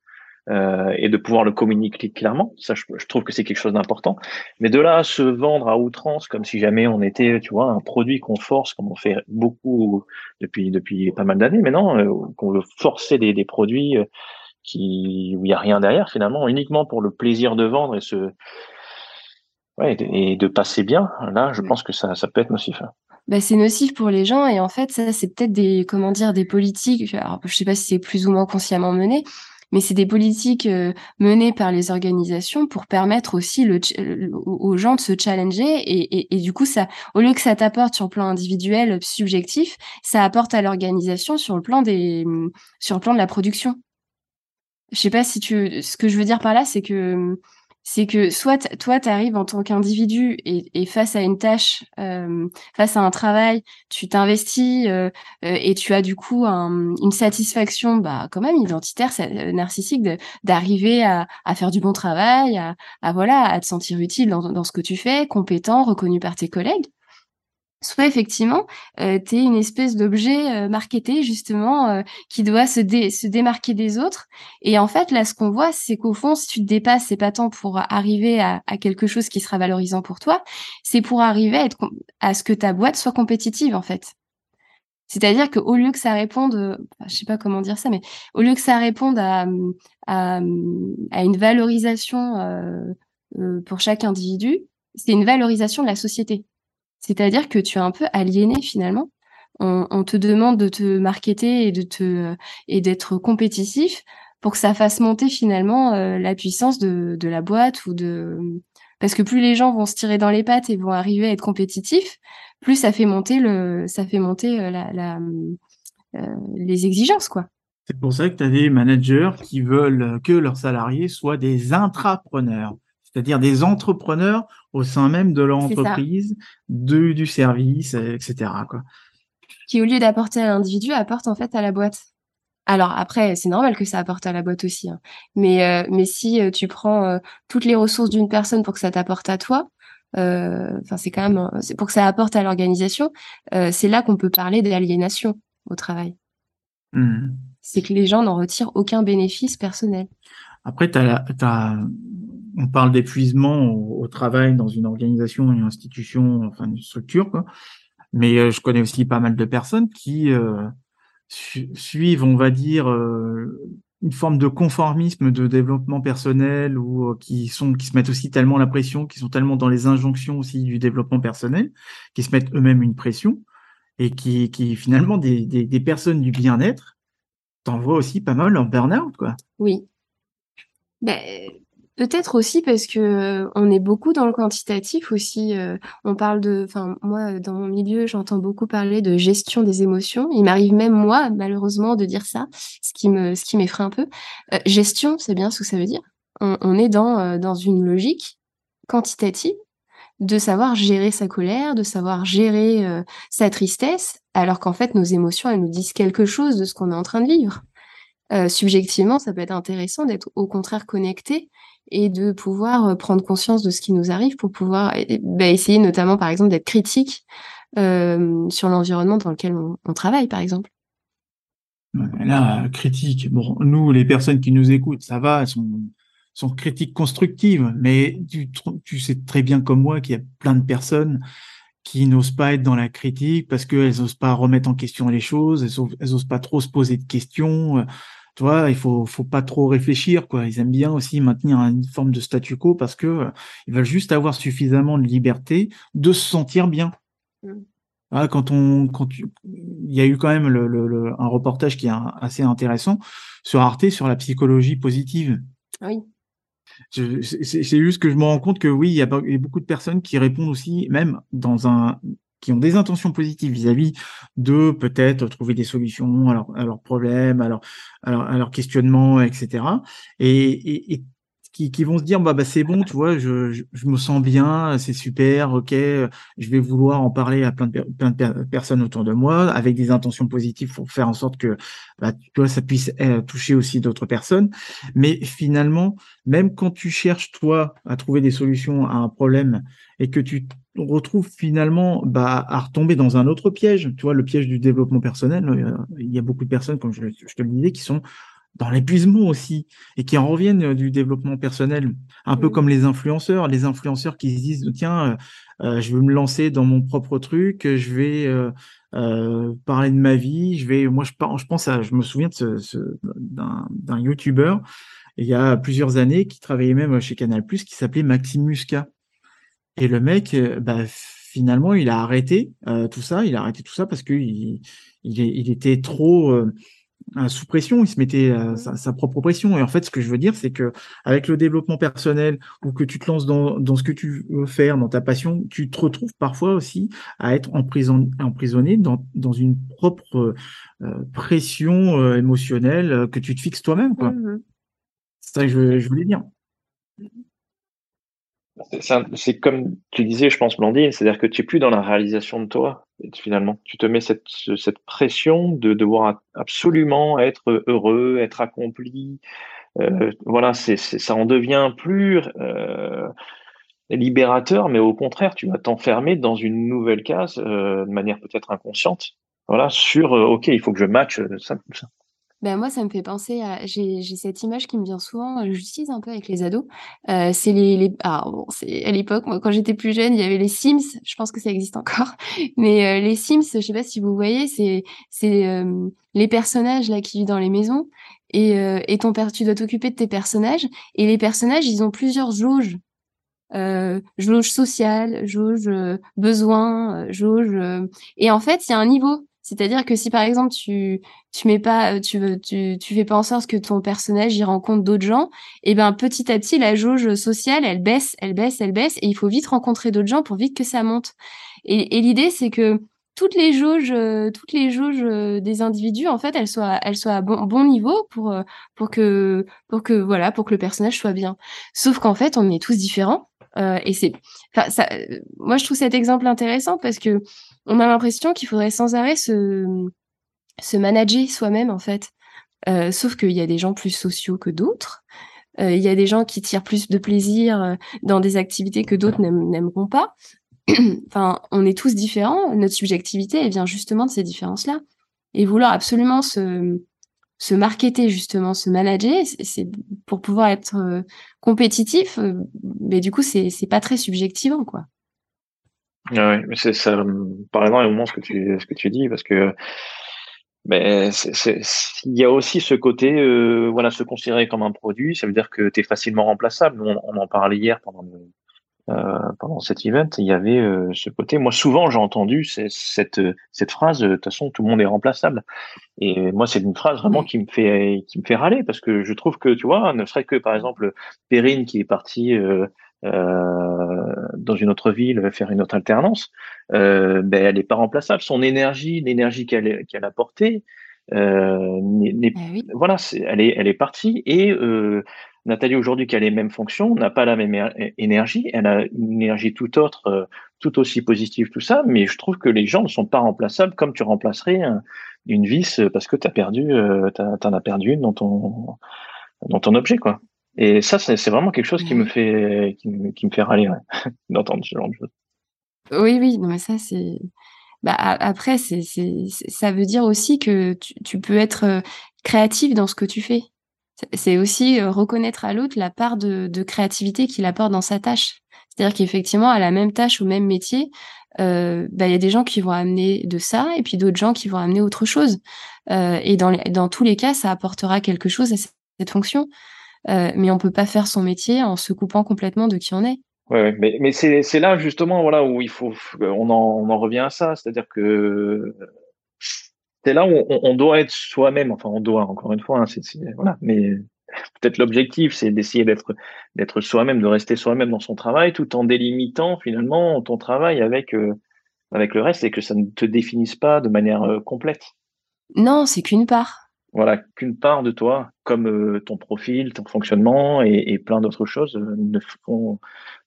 euh, et de pouvoir le communiquer clairement. Ça, je, trouve que c'est quelque chose d'important. Mais de là à se vendre à outrance, comme si jamais on était, tu vois, un produit qu'on force, comme on fait beaucoup depuis depuis pas mal d'années maintenant, euh, qu'on veut forcer des, des produits euh, qui où il y a rien derrière finalement, uniquement pour le plaisir de vendre et se ouais, et de passer bien. Là, je pense que ça ça peut être nocif. Hein. Bah, c'est nocif pour les gens et en fait ça c'est peut-être des comment dire des politiques alors je sais pas si c'est plus ou moins consciemment mené mais c'est des politiques euh, menées par les organisations pour permettre aussi le, aux gens de se challenger et, et, et, du coup ça au lieu que ça t'apporte sur le plan individuel subjectif ça apporte à l'organisation sur le plan des sur le plan de la production. Je sais pas si tu ce que je veux dire par là c'est que c'est que soit toi, tu arrives en tant qu'individu et, et, face à une tâche, euh, face à un travail, tu t'investis euh, euh et tu as du coup un, une satisfaction, bah quand même identitaire, euh, narcissique, d'arriver à, à, faire du bon travail, à, à, voilà, à te sentir utile dans, dans ce que tu fais, compétent, reconnu par tes collègues soit effectivement euh, tu es une espèce d'objet euh, marketé justement euh, qui doit se, démarquer des autres et en fait là ce qu'on voit c'est qu'au fond si tu te dépasses c'est pas tant pour arriver à, quelque chose qui sera valorisant pour toi c'est pour arriver à, être, à ce que ta boîte soit compétitive en fait c'est-à-dire qu'au lieu que ça réponde, je sais pas comment dire ça, mais au lieu que ça réponde à, une valorisation euh, pour chaque individu, c'est une valorisation de la société. C'est-à-dire que tu es un peu aliéné finalement. On, te demande de te marketer et de te et d'être compétitif pour que ça fasse monter finalement euh, la puissance de, la boîte ou de parce que plus les gens vont se tirer dans les pattes et vont arriver à être compétitifs, plus ça fait monter le ça fait monter euh, la, la euh, les exigences quoi. C'est pour ça que tu as des managers qui veulent que leurs salariés soient des intrapreneurs c'est-à-dire des entrepreneurs au sein même de l'entreprise, du service, etc. Quoi. Qui, au lieu d'apporter à l'individu, apporte en fait à la boîte. Alors après, c'est normal que ça apporte à la boîte aussi. Hein. Mais, euh, mais si euh, tu prends euh, toutes les ressources d'une personne pour que ça t'apporte à toi, enfin c'est quand même c'est pour que ça apporte à l'organisation, c'est là qu'on peut parler d'aliénation au travail. Mmh. C'est que les gens n'en retirent aucun bénéfice personnel. Après, tu as, on parle d'épuisement au, travail dans une organisation, une institution, enfin une structure. Mais euh, je connais aussi pas mal de personnes qui euh, suivent, on va dire, euh, une forme de conformisme de développement personnel ou qui sont qui se mettent aussi tellement la pression, qui sont tellement dans les injonctions aussi du développement personnel, qui se mettent eux-mêmes une pression et qui, qui finalement des, des, des personnes du bien-être t'envoient aussi pas mal en burn-out, quoi. Oui. Ben, Peut-être aussi parce que euh, on est beaucoup dans le quantitatif aussi. Euh, on parle de, enfin moi dans mon milieu, j'entends beaucoup parler de gestion des émotions. Il m'arrive même moi malheureusement de dire ça, ce qui me, ce qui m'effraie un peu. Euh, gestion, c'est bien ce que ça veut dire. On, on est dans dans une logique quantitative de savoir gérer sa colère, de savoir gérer sa tristesse, alors qu'en fait nos émotions elles nous disent quelque chose de ce qu'on est en train de vivre. subjectivement, ça peut être intéressant d'être au contraire connecté et de pouvoir euh, prendre conscience de ce qui nous arrive pour pouvoir bah, essayer notamment par exemple d'être critique euh, sur l'environnement dans lequel on, travaille par exemple. Là, critique. Bon, nous, les personnes qui nous écoutent, ça va, elles sont, critiques constructives, mais tu, tu sais très bien comme moi qu'il y a plein de personnes qui n'osent pas être dans la critique parce qu'elles n'osent pas remettre en question les choses, elles n'osent pas trop se poser de questions. Tu vois, il faut, faut pas trop réfléchir, quoi. Ils aiment bien aussi maintenir une forme de statu quo parce que euh, ils veulent juste avoir suffisamment de liberté de se sentir bien. Mmh. quand on, quand il y a eu quand même le, un reportage qui est assez intéressant sur Arte sur la psychologie positive. Oui. C'est juste que je me rends compte que oui, il y, a, beaucoup de personnes qui répondent aussi, même dans un, qui ont des intentions positives vis-à-vis de peut-être trouver des solutions à, leurs problèmes, à, leur, à, leurs questionnements, etc. Et, et, qui, vont se dire bah, bah c'est bon, tu vois, je, je, me sens bien, c'est super, ok, je vais vouloir en parler à plein de, plein de personnes autour de moi avec des intentions positives pour faire en sorte que bah, tu vois, ça puisse euh, toucher aussi d'autres personnes. Mais finalement, même quand tu cherches toi à trouver des solutions à un problème et que tu retrouves finalement bah, à retomber dans un autre piège, tu vois, le piège du développement personnel, euh, il y a beaucoup de personnes, comme je te le disais, qui sont dans l'épuisement aussi, et qui en reviennent euh, du développement personnel, un peu comme les influenceurs, les influenceurs qui se disent tiens, euh, euh, je veux me lancer dans mon propre truc, je vais euh, parler de ma vie, je vais, moi je, je pense à, je me souviens de ce, ce, d'un YouTuber il y a plusieurs années qui travaillait même chez Canal+, qui s'appelait Maxime Muscat, et le mec, bah, finalement, il a arrêté tout ça, il a arrêté tout ça parce que il, il, il était trop sous pression, il se mettait euh, sa, propre pression. Et en fait, ce que je veux dire, c'est que avec le développement personnel ou que tu te lances dans, dans, ce que tu veux faire, dans ta passion, tu te retrouves parfois aussi à être emprisonné dans, dans une propre euh, pression euh, émotionnelle que tu te fixes toi-même. Mmh c'est ça que je, je voulais dire. C'est comme tu disais, je pense, Blandine, c'est-à-dire que tu es plus dans la réalisation de toi, finalement. Tu te mets cette, pression de devoir absolument être heureux, être accompli. Euh, voilà, ça en devient plus euh, libérateur, mais au contraire, tu vas t'enfermer dans une nouvelle case euh, de manière peut-être inconsciente. Voilà, sur OK, il faut que je matche ça, ça. Ben moi, ça me fait penser à. J'ai cette image qui me vient souvent, j'utilise un peu avec les ados. Euh, c'est les. les... Ah, bon, à l'époque, moi, quand j'étais plus jeune, il y avait les Sims. Je pense que ça existe encore. Mais euh, les Sims, je sais pas si vous voyez, c'est euh, les personnages là qui vivent dans les maisons. Et, euh, et ton père, tu dois t'occuper de tes personnages. Et les personnages, ils ont plusieurs jauges. jauge sociale, jauge besoin, jauge. Et en fait, il y a un niveau c'est-à-dire que si par exemple tu tu mets pas tu tu tu fais pas en sorte que ton personnage y rencontre d'autres gens, et eh ben petit à petit la jauge sociale elle baisse, elle baisse, elle baisse et il faut vite rencontrer d'autres gens pour vite que ça monte. Et, et l'idée c'est que toutes les jauges toutes les jauges des individus en fait elles soient elles soient à bon, bon niveau pour pour que pour que voilà pour que le personnage soit bien. Sauf qu'en fait on est tous différents euh, et c'est, ça, moi je trouve cet exemple intéressant parce que on a l'impression qu'il faudrait sans arrêt se, se manager soi-même en fait. Euh, sauf qu'il y a des gens plus sociaux que d'autres. Euh, il y a des gens qui tirent plus de plaisir euh, dans des activités que d'autres n'aimeront pas. enfin, on est tous différents. Notre subjectivité, elle vient justement de ces différences-là. Et vouloir absolument se, se marketer justement, se manager, c'est pour pouvoir être euh, compétitif. Euh, mais du coup, c'est c'est pas très subjectivant, quoi. Ah oui, mais c'est ça par énormément ce que tu ce que tu dis parce que mais il y a aussi ce côté euh, voilà se considérer comme un produit, ça veut dire que tu es facilement remplaçable. On, on, en parlait hier pendant euh, pendant cet event, il y avait euh, ce côté. Moi, souvent, j'ai entendu cette, cette phrase de toute façon, tout le monde est remplaçable. Et moi, c'est une phrase vraiment qui me fait qui me fait râler parce que je trouve que tu vois, ne serait que par exemple Perrine qui est partie euh, euh, dans une autre ville faire une autre alternance, euh, ben elle n'est pas remplaçable. Son énergie, l'énergie qu'elle a portée, euh, n'est, eh voilà, elle est elle est partie et euh, Nathalie aujourd'hui qui a les mêmes fonctions n'a pas la même énergie, elle a une énergie tout autre, euh, tout aussi positive, tout ça, mais je trouve que les gens ne sont pas remplaçables comme tu remplacerais une vis parce que tu as perdu, euh, t'en as perdu une dans ton, dans ton objet, quoi. Et ça, c'est vraiment quelque chose qui me fait, qui me, qui me fait râler, ouais, d'entendre ce genre de choses. Oui, oui, non, mais ça, c'est, bah, après, c'est, c'est, ça veut dire aussi que tu, tu peux être euh, créatif dans ce que tu fais c'est aussi euh, reconnaître à l'autre la part de, créativité qu'il apporte dans sa tâche. C'est-à-dire qu'effectivement, à la même tâche, au même métier, euh, bah, il y a des gens qui vont amener de ça et puis d'autres gens qui vont amener autre chose. Euh, et dans, tous les cas, ça apportera quelque chose à cette fonction. Mais on peut pas faire son métier en se coupant complètement de qui on est. Ouais, mais, mais c'est là justement voilà où il faut en, on en revient à ça, c'est-à-dire que c'est là où on, on, doit être soi-même. Enfin, on doit encore une fois, hein, c'est voilà, mais peut-être l'objectif, c'est d'essayer d'être d'être soi-même, de rester soi-même dans son travail, tout en délimitant finalement ton travail avec euh, avec le reste et que ça ne te définisse pas de manière euh, complète. Non, c'est qu'une part. Voilà, qu'une part de toi, comme euh, ton profil, ton fonctionnement et, et plein d'autres choses ne font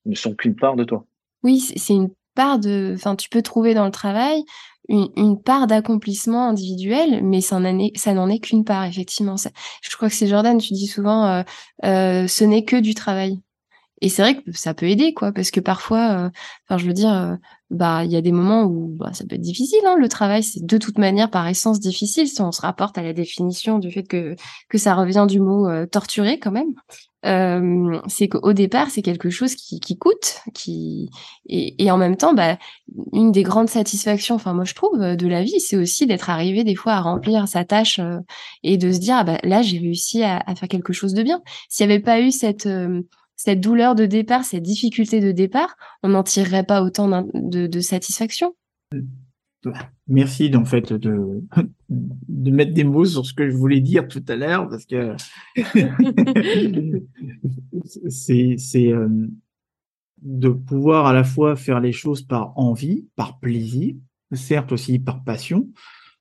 ne sont qu'une part de toi. Oui, c'est une part de. Enfin, tu peux trouver dans le travail une, part d'accomplissement individuel, mais ça n'en est, qu'une part, effectivement. je crois que c'est Jordan, tu dis souvent, euh, euh, ce n'est que du travail. Et c'est vrai que ça peut aider, quoi, parce que parfois, euh, enfin, je veux dire, bah, il y a des moments où bah, ça peut être difficile. Hein, le travail, c'est de toute manière par essence difficile. Si on se rapporte à la définition du fait que que ça revient du mot torturer, quand même euh, c'est qu'au départ, c'est quelque chose qui, coûte, qui et, en même temps, bah, une des grandes satisfactions, enfin moi je trouve, euh, de la vie, c'est aussi d'être arrivé des fois à remplir sa tâche euh, et de se dire, ah bah là j'ai réussi à, faire quelque chose de bien. S'il n'y avait pas eu cette douleur de départ, cette difficulté de départ, on n'en tirerait pas autant de, satisfaction. Merci en fait de, de mettre des mots sur ce que je voulais dire tout à l'heure parce que c'est euh, de pouvoir à la fois faire les choses par envie, par plaisir, certes aussi par passion,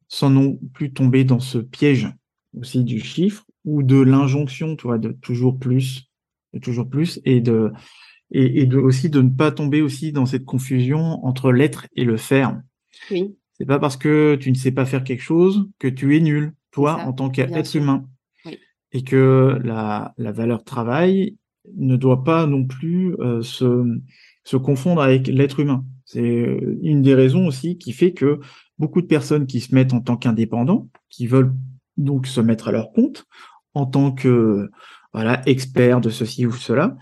sans non plus tomber dans ce piège aussi du chiffre ou de l'injonction, tu vois, de toujours plus, de toujours plus et de et, et de aussi de ne pas tomber aussi dans cette confusion entre l'être et le faire. Oui. C'est pas parce que tu ne sais pas faire quelque chose que tu es nul, toi, en tant qu'être humain. Et que la, la valeur travail ne doit pas non plus euh, se, se confondre avec l'être humain. C'est euh, une des raisons aussi qui fait que beaucoup de personnes qui se mettent en tant qu'indépendants, qui veulent donc se mettre à leur compte en tant que voilà experts de ceci ou cela,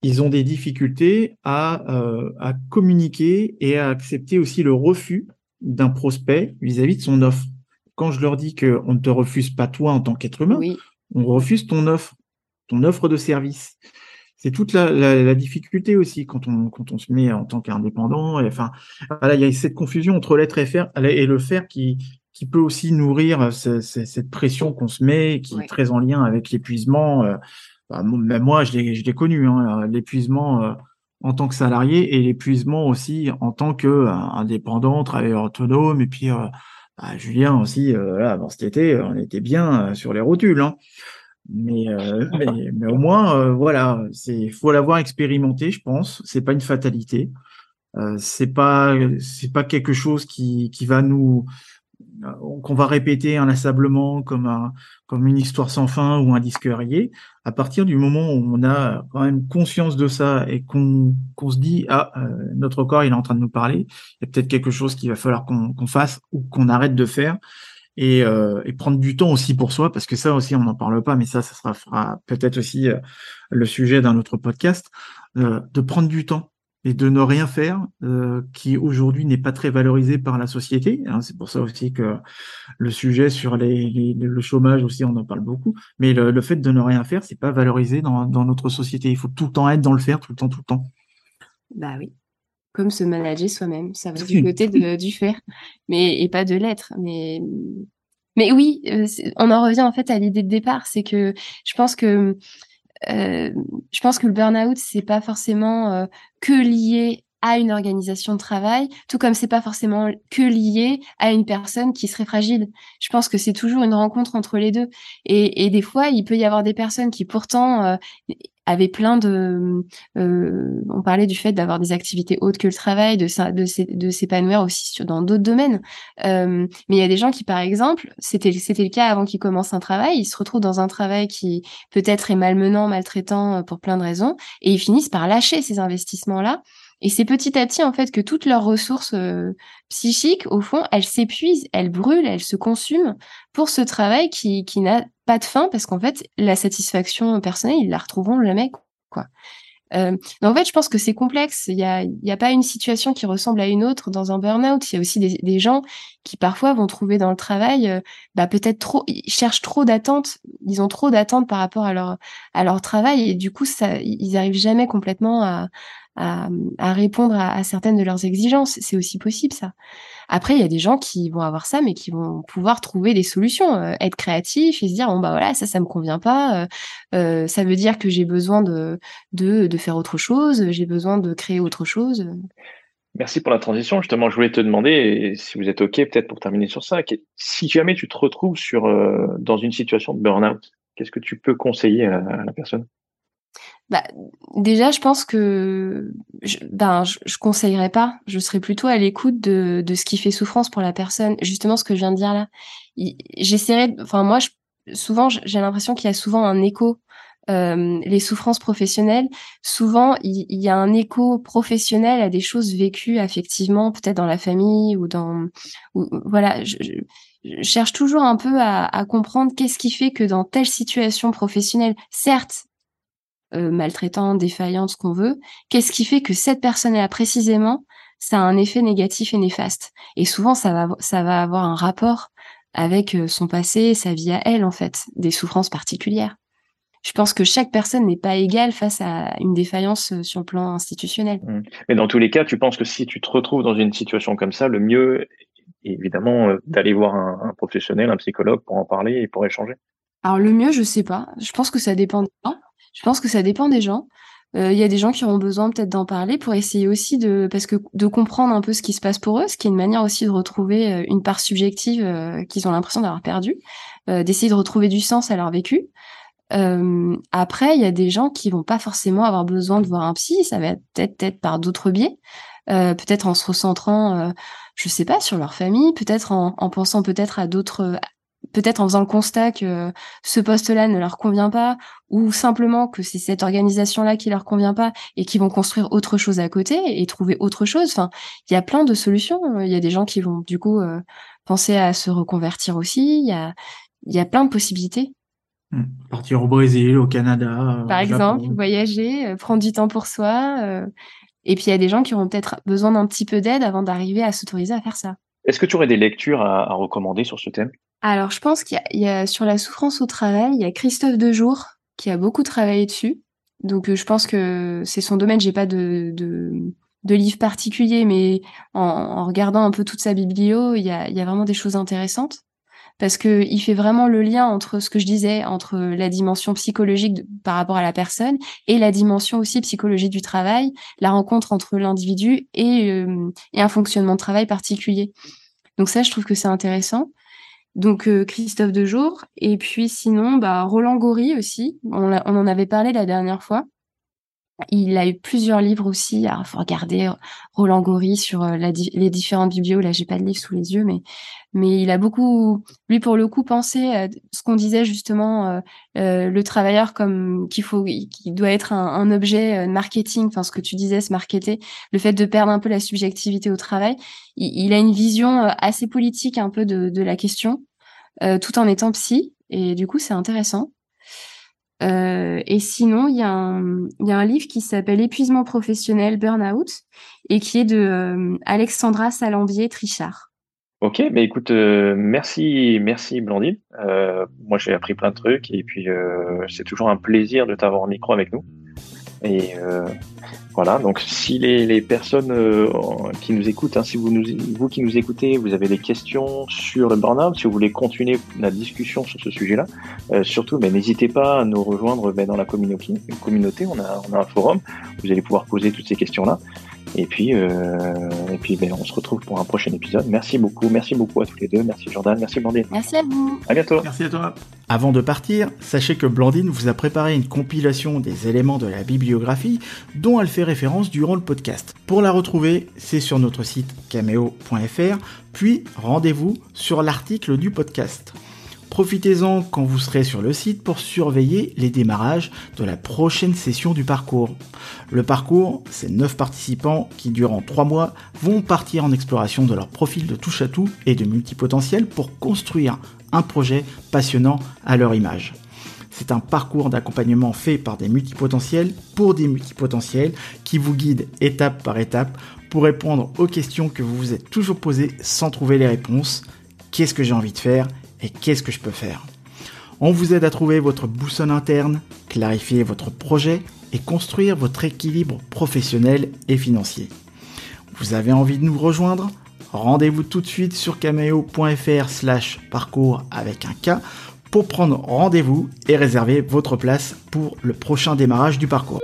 ils ont des difficultés à, euh, à communiquer et à accepter aussi le refus d'un prospect vis-à-vis de son offre. Quand je leur dis qu'on ne te refuse pas toi en tant qu'être humain, on refuse ton offre, ton offre de service. C'est toute la, la, difficulté aussi quand on, quand on se met en tant qu'indépendant. Enfin, voilà, il y a cette confusion entre l'être et, faire, et le faire qui, qui peut aussi nourrir cette pression qu'on se met, qui est très en lien avec l'épuisement. Euh, bah, même moi, je l'ai connu, hein, l'épuisement euh, en tant que salarié et l'épuisement aussi en tant que euh, indépendant, travailleur autonome. Et puis, euh, bah, Julien aussi, euh, là, avant cet été, on était bien sur les rotules. Hein. Mais, mais, mais, au moins, voilà, c'est faut l'avoir expérimenté, je pense. C'est pas une fatalité. c'est pas c'est pas quelque chose qui qui va nous qu'on va répéter inlassablement comme un, comme une histoire sans fin ou un disque rayé, à partir du moment où on a quand même conscience de ça et qu'on qu'on se dit ah euh, notre corps il est en train de nous parler, il y a peut-être quelque chose qu'il va falloir qu'on fasse ou qu'on arrête de faire et, euh, et, prendre du temps aussi pour soi parce que ça aussi on n'en parle pas mais ça ça sera peut-être aussi le sujet d'un autre podcast de prendre du temps et de ne rien faire, euh, qui aujourd'hui n'est pas très valorisé par la société. Hein. c'est pour ça aussi que le sujet sur les, le chômage aussi, on en parle beaucoup. Mais le, fait de ne rien faire, c'est pas valorisé dans, dans, notre société. Il faut tout le temps être dans le faire, tout le temps, tout le temps. Bah oui. Comme se manager soi-même, ça va du côté de, du faire, mais et pas de l'être. Mais mais oui, euh, on en revient en fait à l'idée de départ, c'est que je pense que euh, je pense que le burn-out, c'est pas forcément euh, que lié à une organisation de travail, tout comme c'est pas forcément que lié à une personne qui serait fragile. Je pense que c'est toujours une rencontre entre les deux. Et, des fois, il peut y avoir des personnes qui pourtant euh, avait plein de. Euh, on parlait du fait d'avoir des activités autres que le travail, de, de, s'épanouir aussi dans d'autres domaines. Euh, mais il y a des gens qui, par exemple, c'était c'était le cas avant qu'ils commencent un travail, ils se retrouvent dans un travail qui peut-être est malmenant, maltraitant euh, pour plein de raisons, et ils finissent par lâcher ces investissements-là et c'est petit à petit, en fait, que toutes leurs ressources euh, psychiques, au fond, elles s'épuisent, elles brûlent, elles se consument pour ce travail qui, qui n'a pas de fin, parce qu'en fait, la satisfaction personnelle, ils la retrouveront jamais, quoi. Euh, en fait, je pense que c'est complexe. Il n'y a, y a pas une situation qui ressemble à une autre dans un burn-out. Il y a aussi des, gens qui parfois vont trouver dans le travail, euh, bah, peut-être trop, ils cherchent trop d'attentes. Ils ont trop d'attentes par rapport à leur à leur travail et du coup, ça, ils arrivent jamais complètement à à, à répondre à, à, certaines de leurs exigences. C'est aussi possible ça. Après, il y a des gens qui vont avoir ça, mais qui vont pouvoir trouver des solutions, euh, être créatifs et se dire bon bah voilà ça ça me convient pas, euh, euh ça veut dire que j'ai besoin de, de de faire autre chose, j'ai besoin de créer autre chose. Merci pour la transition. Justement, je voulais te demander, si vous êtes OK, peut-être pour terminer sur ça, si jamais tu te retrouves sur, euh, dans une situation de burn-out, qu'est-ce que tu peux conseiller à, à la personne? Bah, déjà, je pense que je, ben, je, je, conseillerais pas. Je serais plutôt à l'écoute de, de ce qui fait souffrance pour la personne. Justement, ce que je viens de dire là. J'essaierais. Enfin, moi, je, souvent, j'ai l'impression qu'il y a souvent un écho. Euh, les souffrances professionnelles, souvent il, y a un écho professionnel à des choses vécues affectivement, peut-être dans la famille ou dans, ou, voilà. Je, je, cherche toujours un peu à, à comprendre qu'est-ce qui fait que dans telle situation professionnelle, certes, euh, maltraitante, défaillante, ce qu'on veut, qu'est-ce qui fait que cette personne-là précisément, ça a un effet négatif et néfaste? Et souvent, ça va, ça va avoir un rapport avec euh, son passé, sa vie à elle, en fait, des souffrances particulières. Je pense que chaque personne n'est pas égale face à une défaillance euh, sur le plan institutionnel. Mmh. Mais dans tous les cas, tu penses que si tu te retrouves dans une situation comme ça, le mieux est évidemment d'aller voir un, un professionnel, un psychologue pour en parler et pour échanger? Alors le mieux, je sais pas. Je pense que ça dépend. Je pense que ça dépend des gens. Euh, il y a des gens qui auront besoin peut-être d'en parler pour essayer aussi de parce que de comprendre un peu ce qui se passe pour eux, ce qui est une manière aussi de retrouver euh, une part subjective euh, qu'ils ont l'impression d'avoir perdue, d'essayer de retrouver du sens à leur vécu. après, il y a des gens qui vont pas forcément avoir besoin de voir un psy, ça va peut-être être par d'autres biais, peut-être en se recentrant, je sais pas, sur leur famille, peut-être en, en pensant peut-être à d'autres peut-être en faisant le constat que ce poste-là ne leur convient pas, ou simplement que c'est cette organisation-là qui leur convient pas et qui vont construire autre chose à côté et trouver autre chose. Enfin, il y a plein de solutions. Il y a des gens qui vont du coup euh, penser à se reconvertir aussi. Il y a, il y a plein de possibilités. Hmm. Partir au Brésil, au Canada. Par exemple, voyager, euh, prendre du temps pour soi. Euh, et puis il y a des gens qui auront peut-être besoin d'un petit peu d'aide avant d'arriver à s'autoriser à faire ça. Est-ce que tu aurais des lectures à, à recommander sur ce thème? Alors, je pense qu'il y, y, a sur la souffrance au travail, il y a Christophe Dejour qui a beaucoup travaillé dessus. Donc, euh, je pense que c'est son domaine. J'ai pas de, de, de livre particulier, mais en, en, regardant un peu toute sa biblio, il y a, il y a vraiment des choses intéressantes parce que il fait vraiment le lien entre ce que je disais, entre la dimension psychologique par rapport à la personne et la dimension aussi psychologique du travail, la rencontre entre l'individu et, euh, et un fonctionnement de travail particulier. Donc ça, je trouve que c'est intéressant. Donc euh, Christophe Dejour. Et puis sinon, bah, Roland Gori aussi. On, en avait parlé la dernière fois. Il a eu plusieurs livres aussi. Il faut regarder Roland Gori sur euh, les différentes biblios. Là, j'ai pas de livre sous les yeux, mais mais il a beaucoup, lui pour le coup, pensé à ce qu'on disait justement, euh, euh, le travailleur comme qu'il faut, qui doit être un, objet euh, marketing. Enfin, ce que tu disais, se marketer, le fait de perdre un peu la subjectivité au travail. Il, a une vision euh, assez politique un peu de, de la question, euh, tout en étant psy. Et du coup, c'est intéressant. Euh, et sinon, il y, y a un livre qui s'appelle Épuisement professionnel, Burnout, et qui est de euh, Alexandra Salambier-Trichard. Ok, mais écoute, euh, merci, merci Blandine. Euh, moi, j'ai appris plein de trucs et puis euh, c'est toujours un plaisir de t'avoir au micro avec nous. Et euh, voilà, donc si les, les personnes euh, qui nous écoutent, hein, si vous, nous, vous qui nous écoutez, vous avez des questions sur le burn-out, si vous voulez continuer la discussion sur ce sujet-là, euh, surtout, mais n'hésitez pas à nous rejoindre ben, dans la communauté. communauté on, a, on a un forum, vous allez pouvoir poser toutes ces questions-là. Et puis, euh, et puis ben, on se retrouve pour un prochain épisode. Merci beaucoup, merci beaucoup à tous les deux. Merci Jordan, merci Blandine. Merci à vous. À bientôt. Merci à toi. Avant de partir, sachez que Blandine vous a préparé une compilation des éléments de la bibliographie dont elle fait référence durant le podcast. Pour la retrouver, c'est sur notre site cameo.fr, puis rendez-vous sur l'article du podcast. Profitez-en quand vous serez sur le site pour surveiller les démarrages de la prochaine session du parcours. Le parcours, c'est 9 participants qui, durant 3 mois, vont partir en exploration de leur profil de touche à tout et de multipotentiel pour construire un projet passionnant à leur image. C'est un parcours d'accompagnement fait par des multipotentiels pour des multipotentiels qui vous guide étape par étape pour répondre aux questions que vous vous êtes toujours posées sans trouver les réponses. Qu'est-ce que j'ai envie de faire? Et qu'est-ce que je peux faire? On vous aide à trouver votre boussole interne, clarifier votre projet et construire votre équilibre professionnel et financier. Vous avez envie de nous rejoindre? Rendez-vous tout de suite sur cameo.fr slash parcours avec un K pour prendre rendez-vous et réserver votre place pour le prochain démarrage du parcours.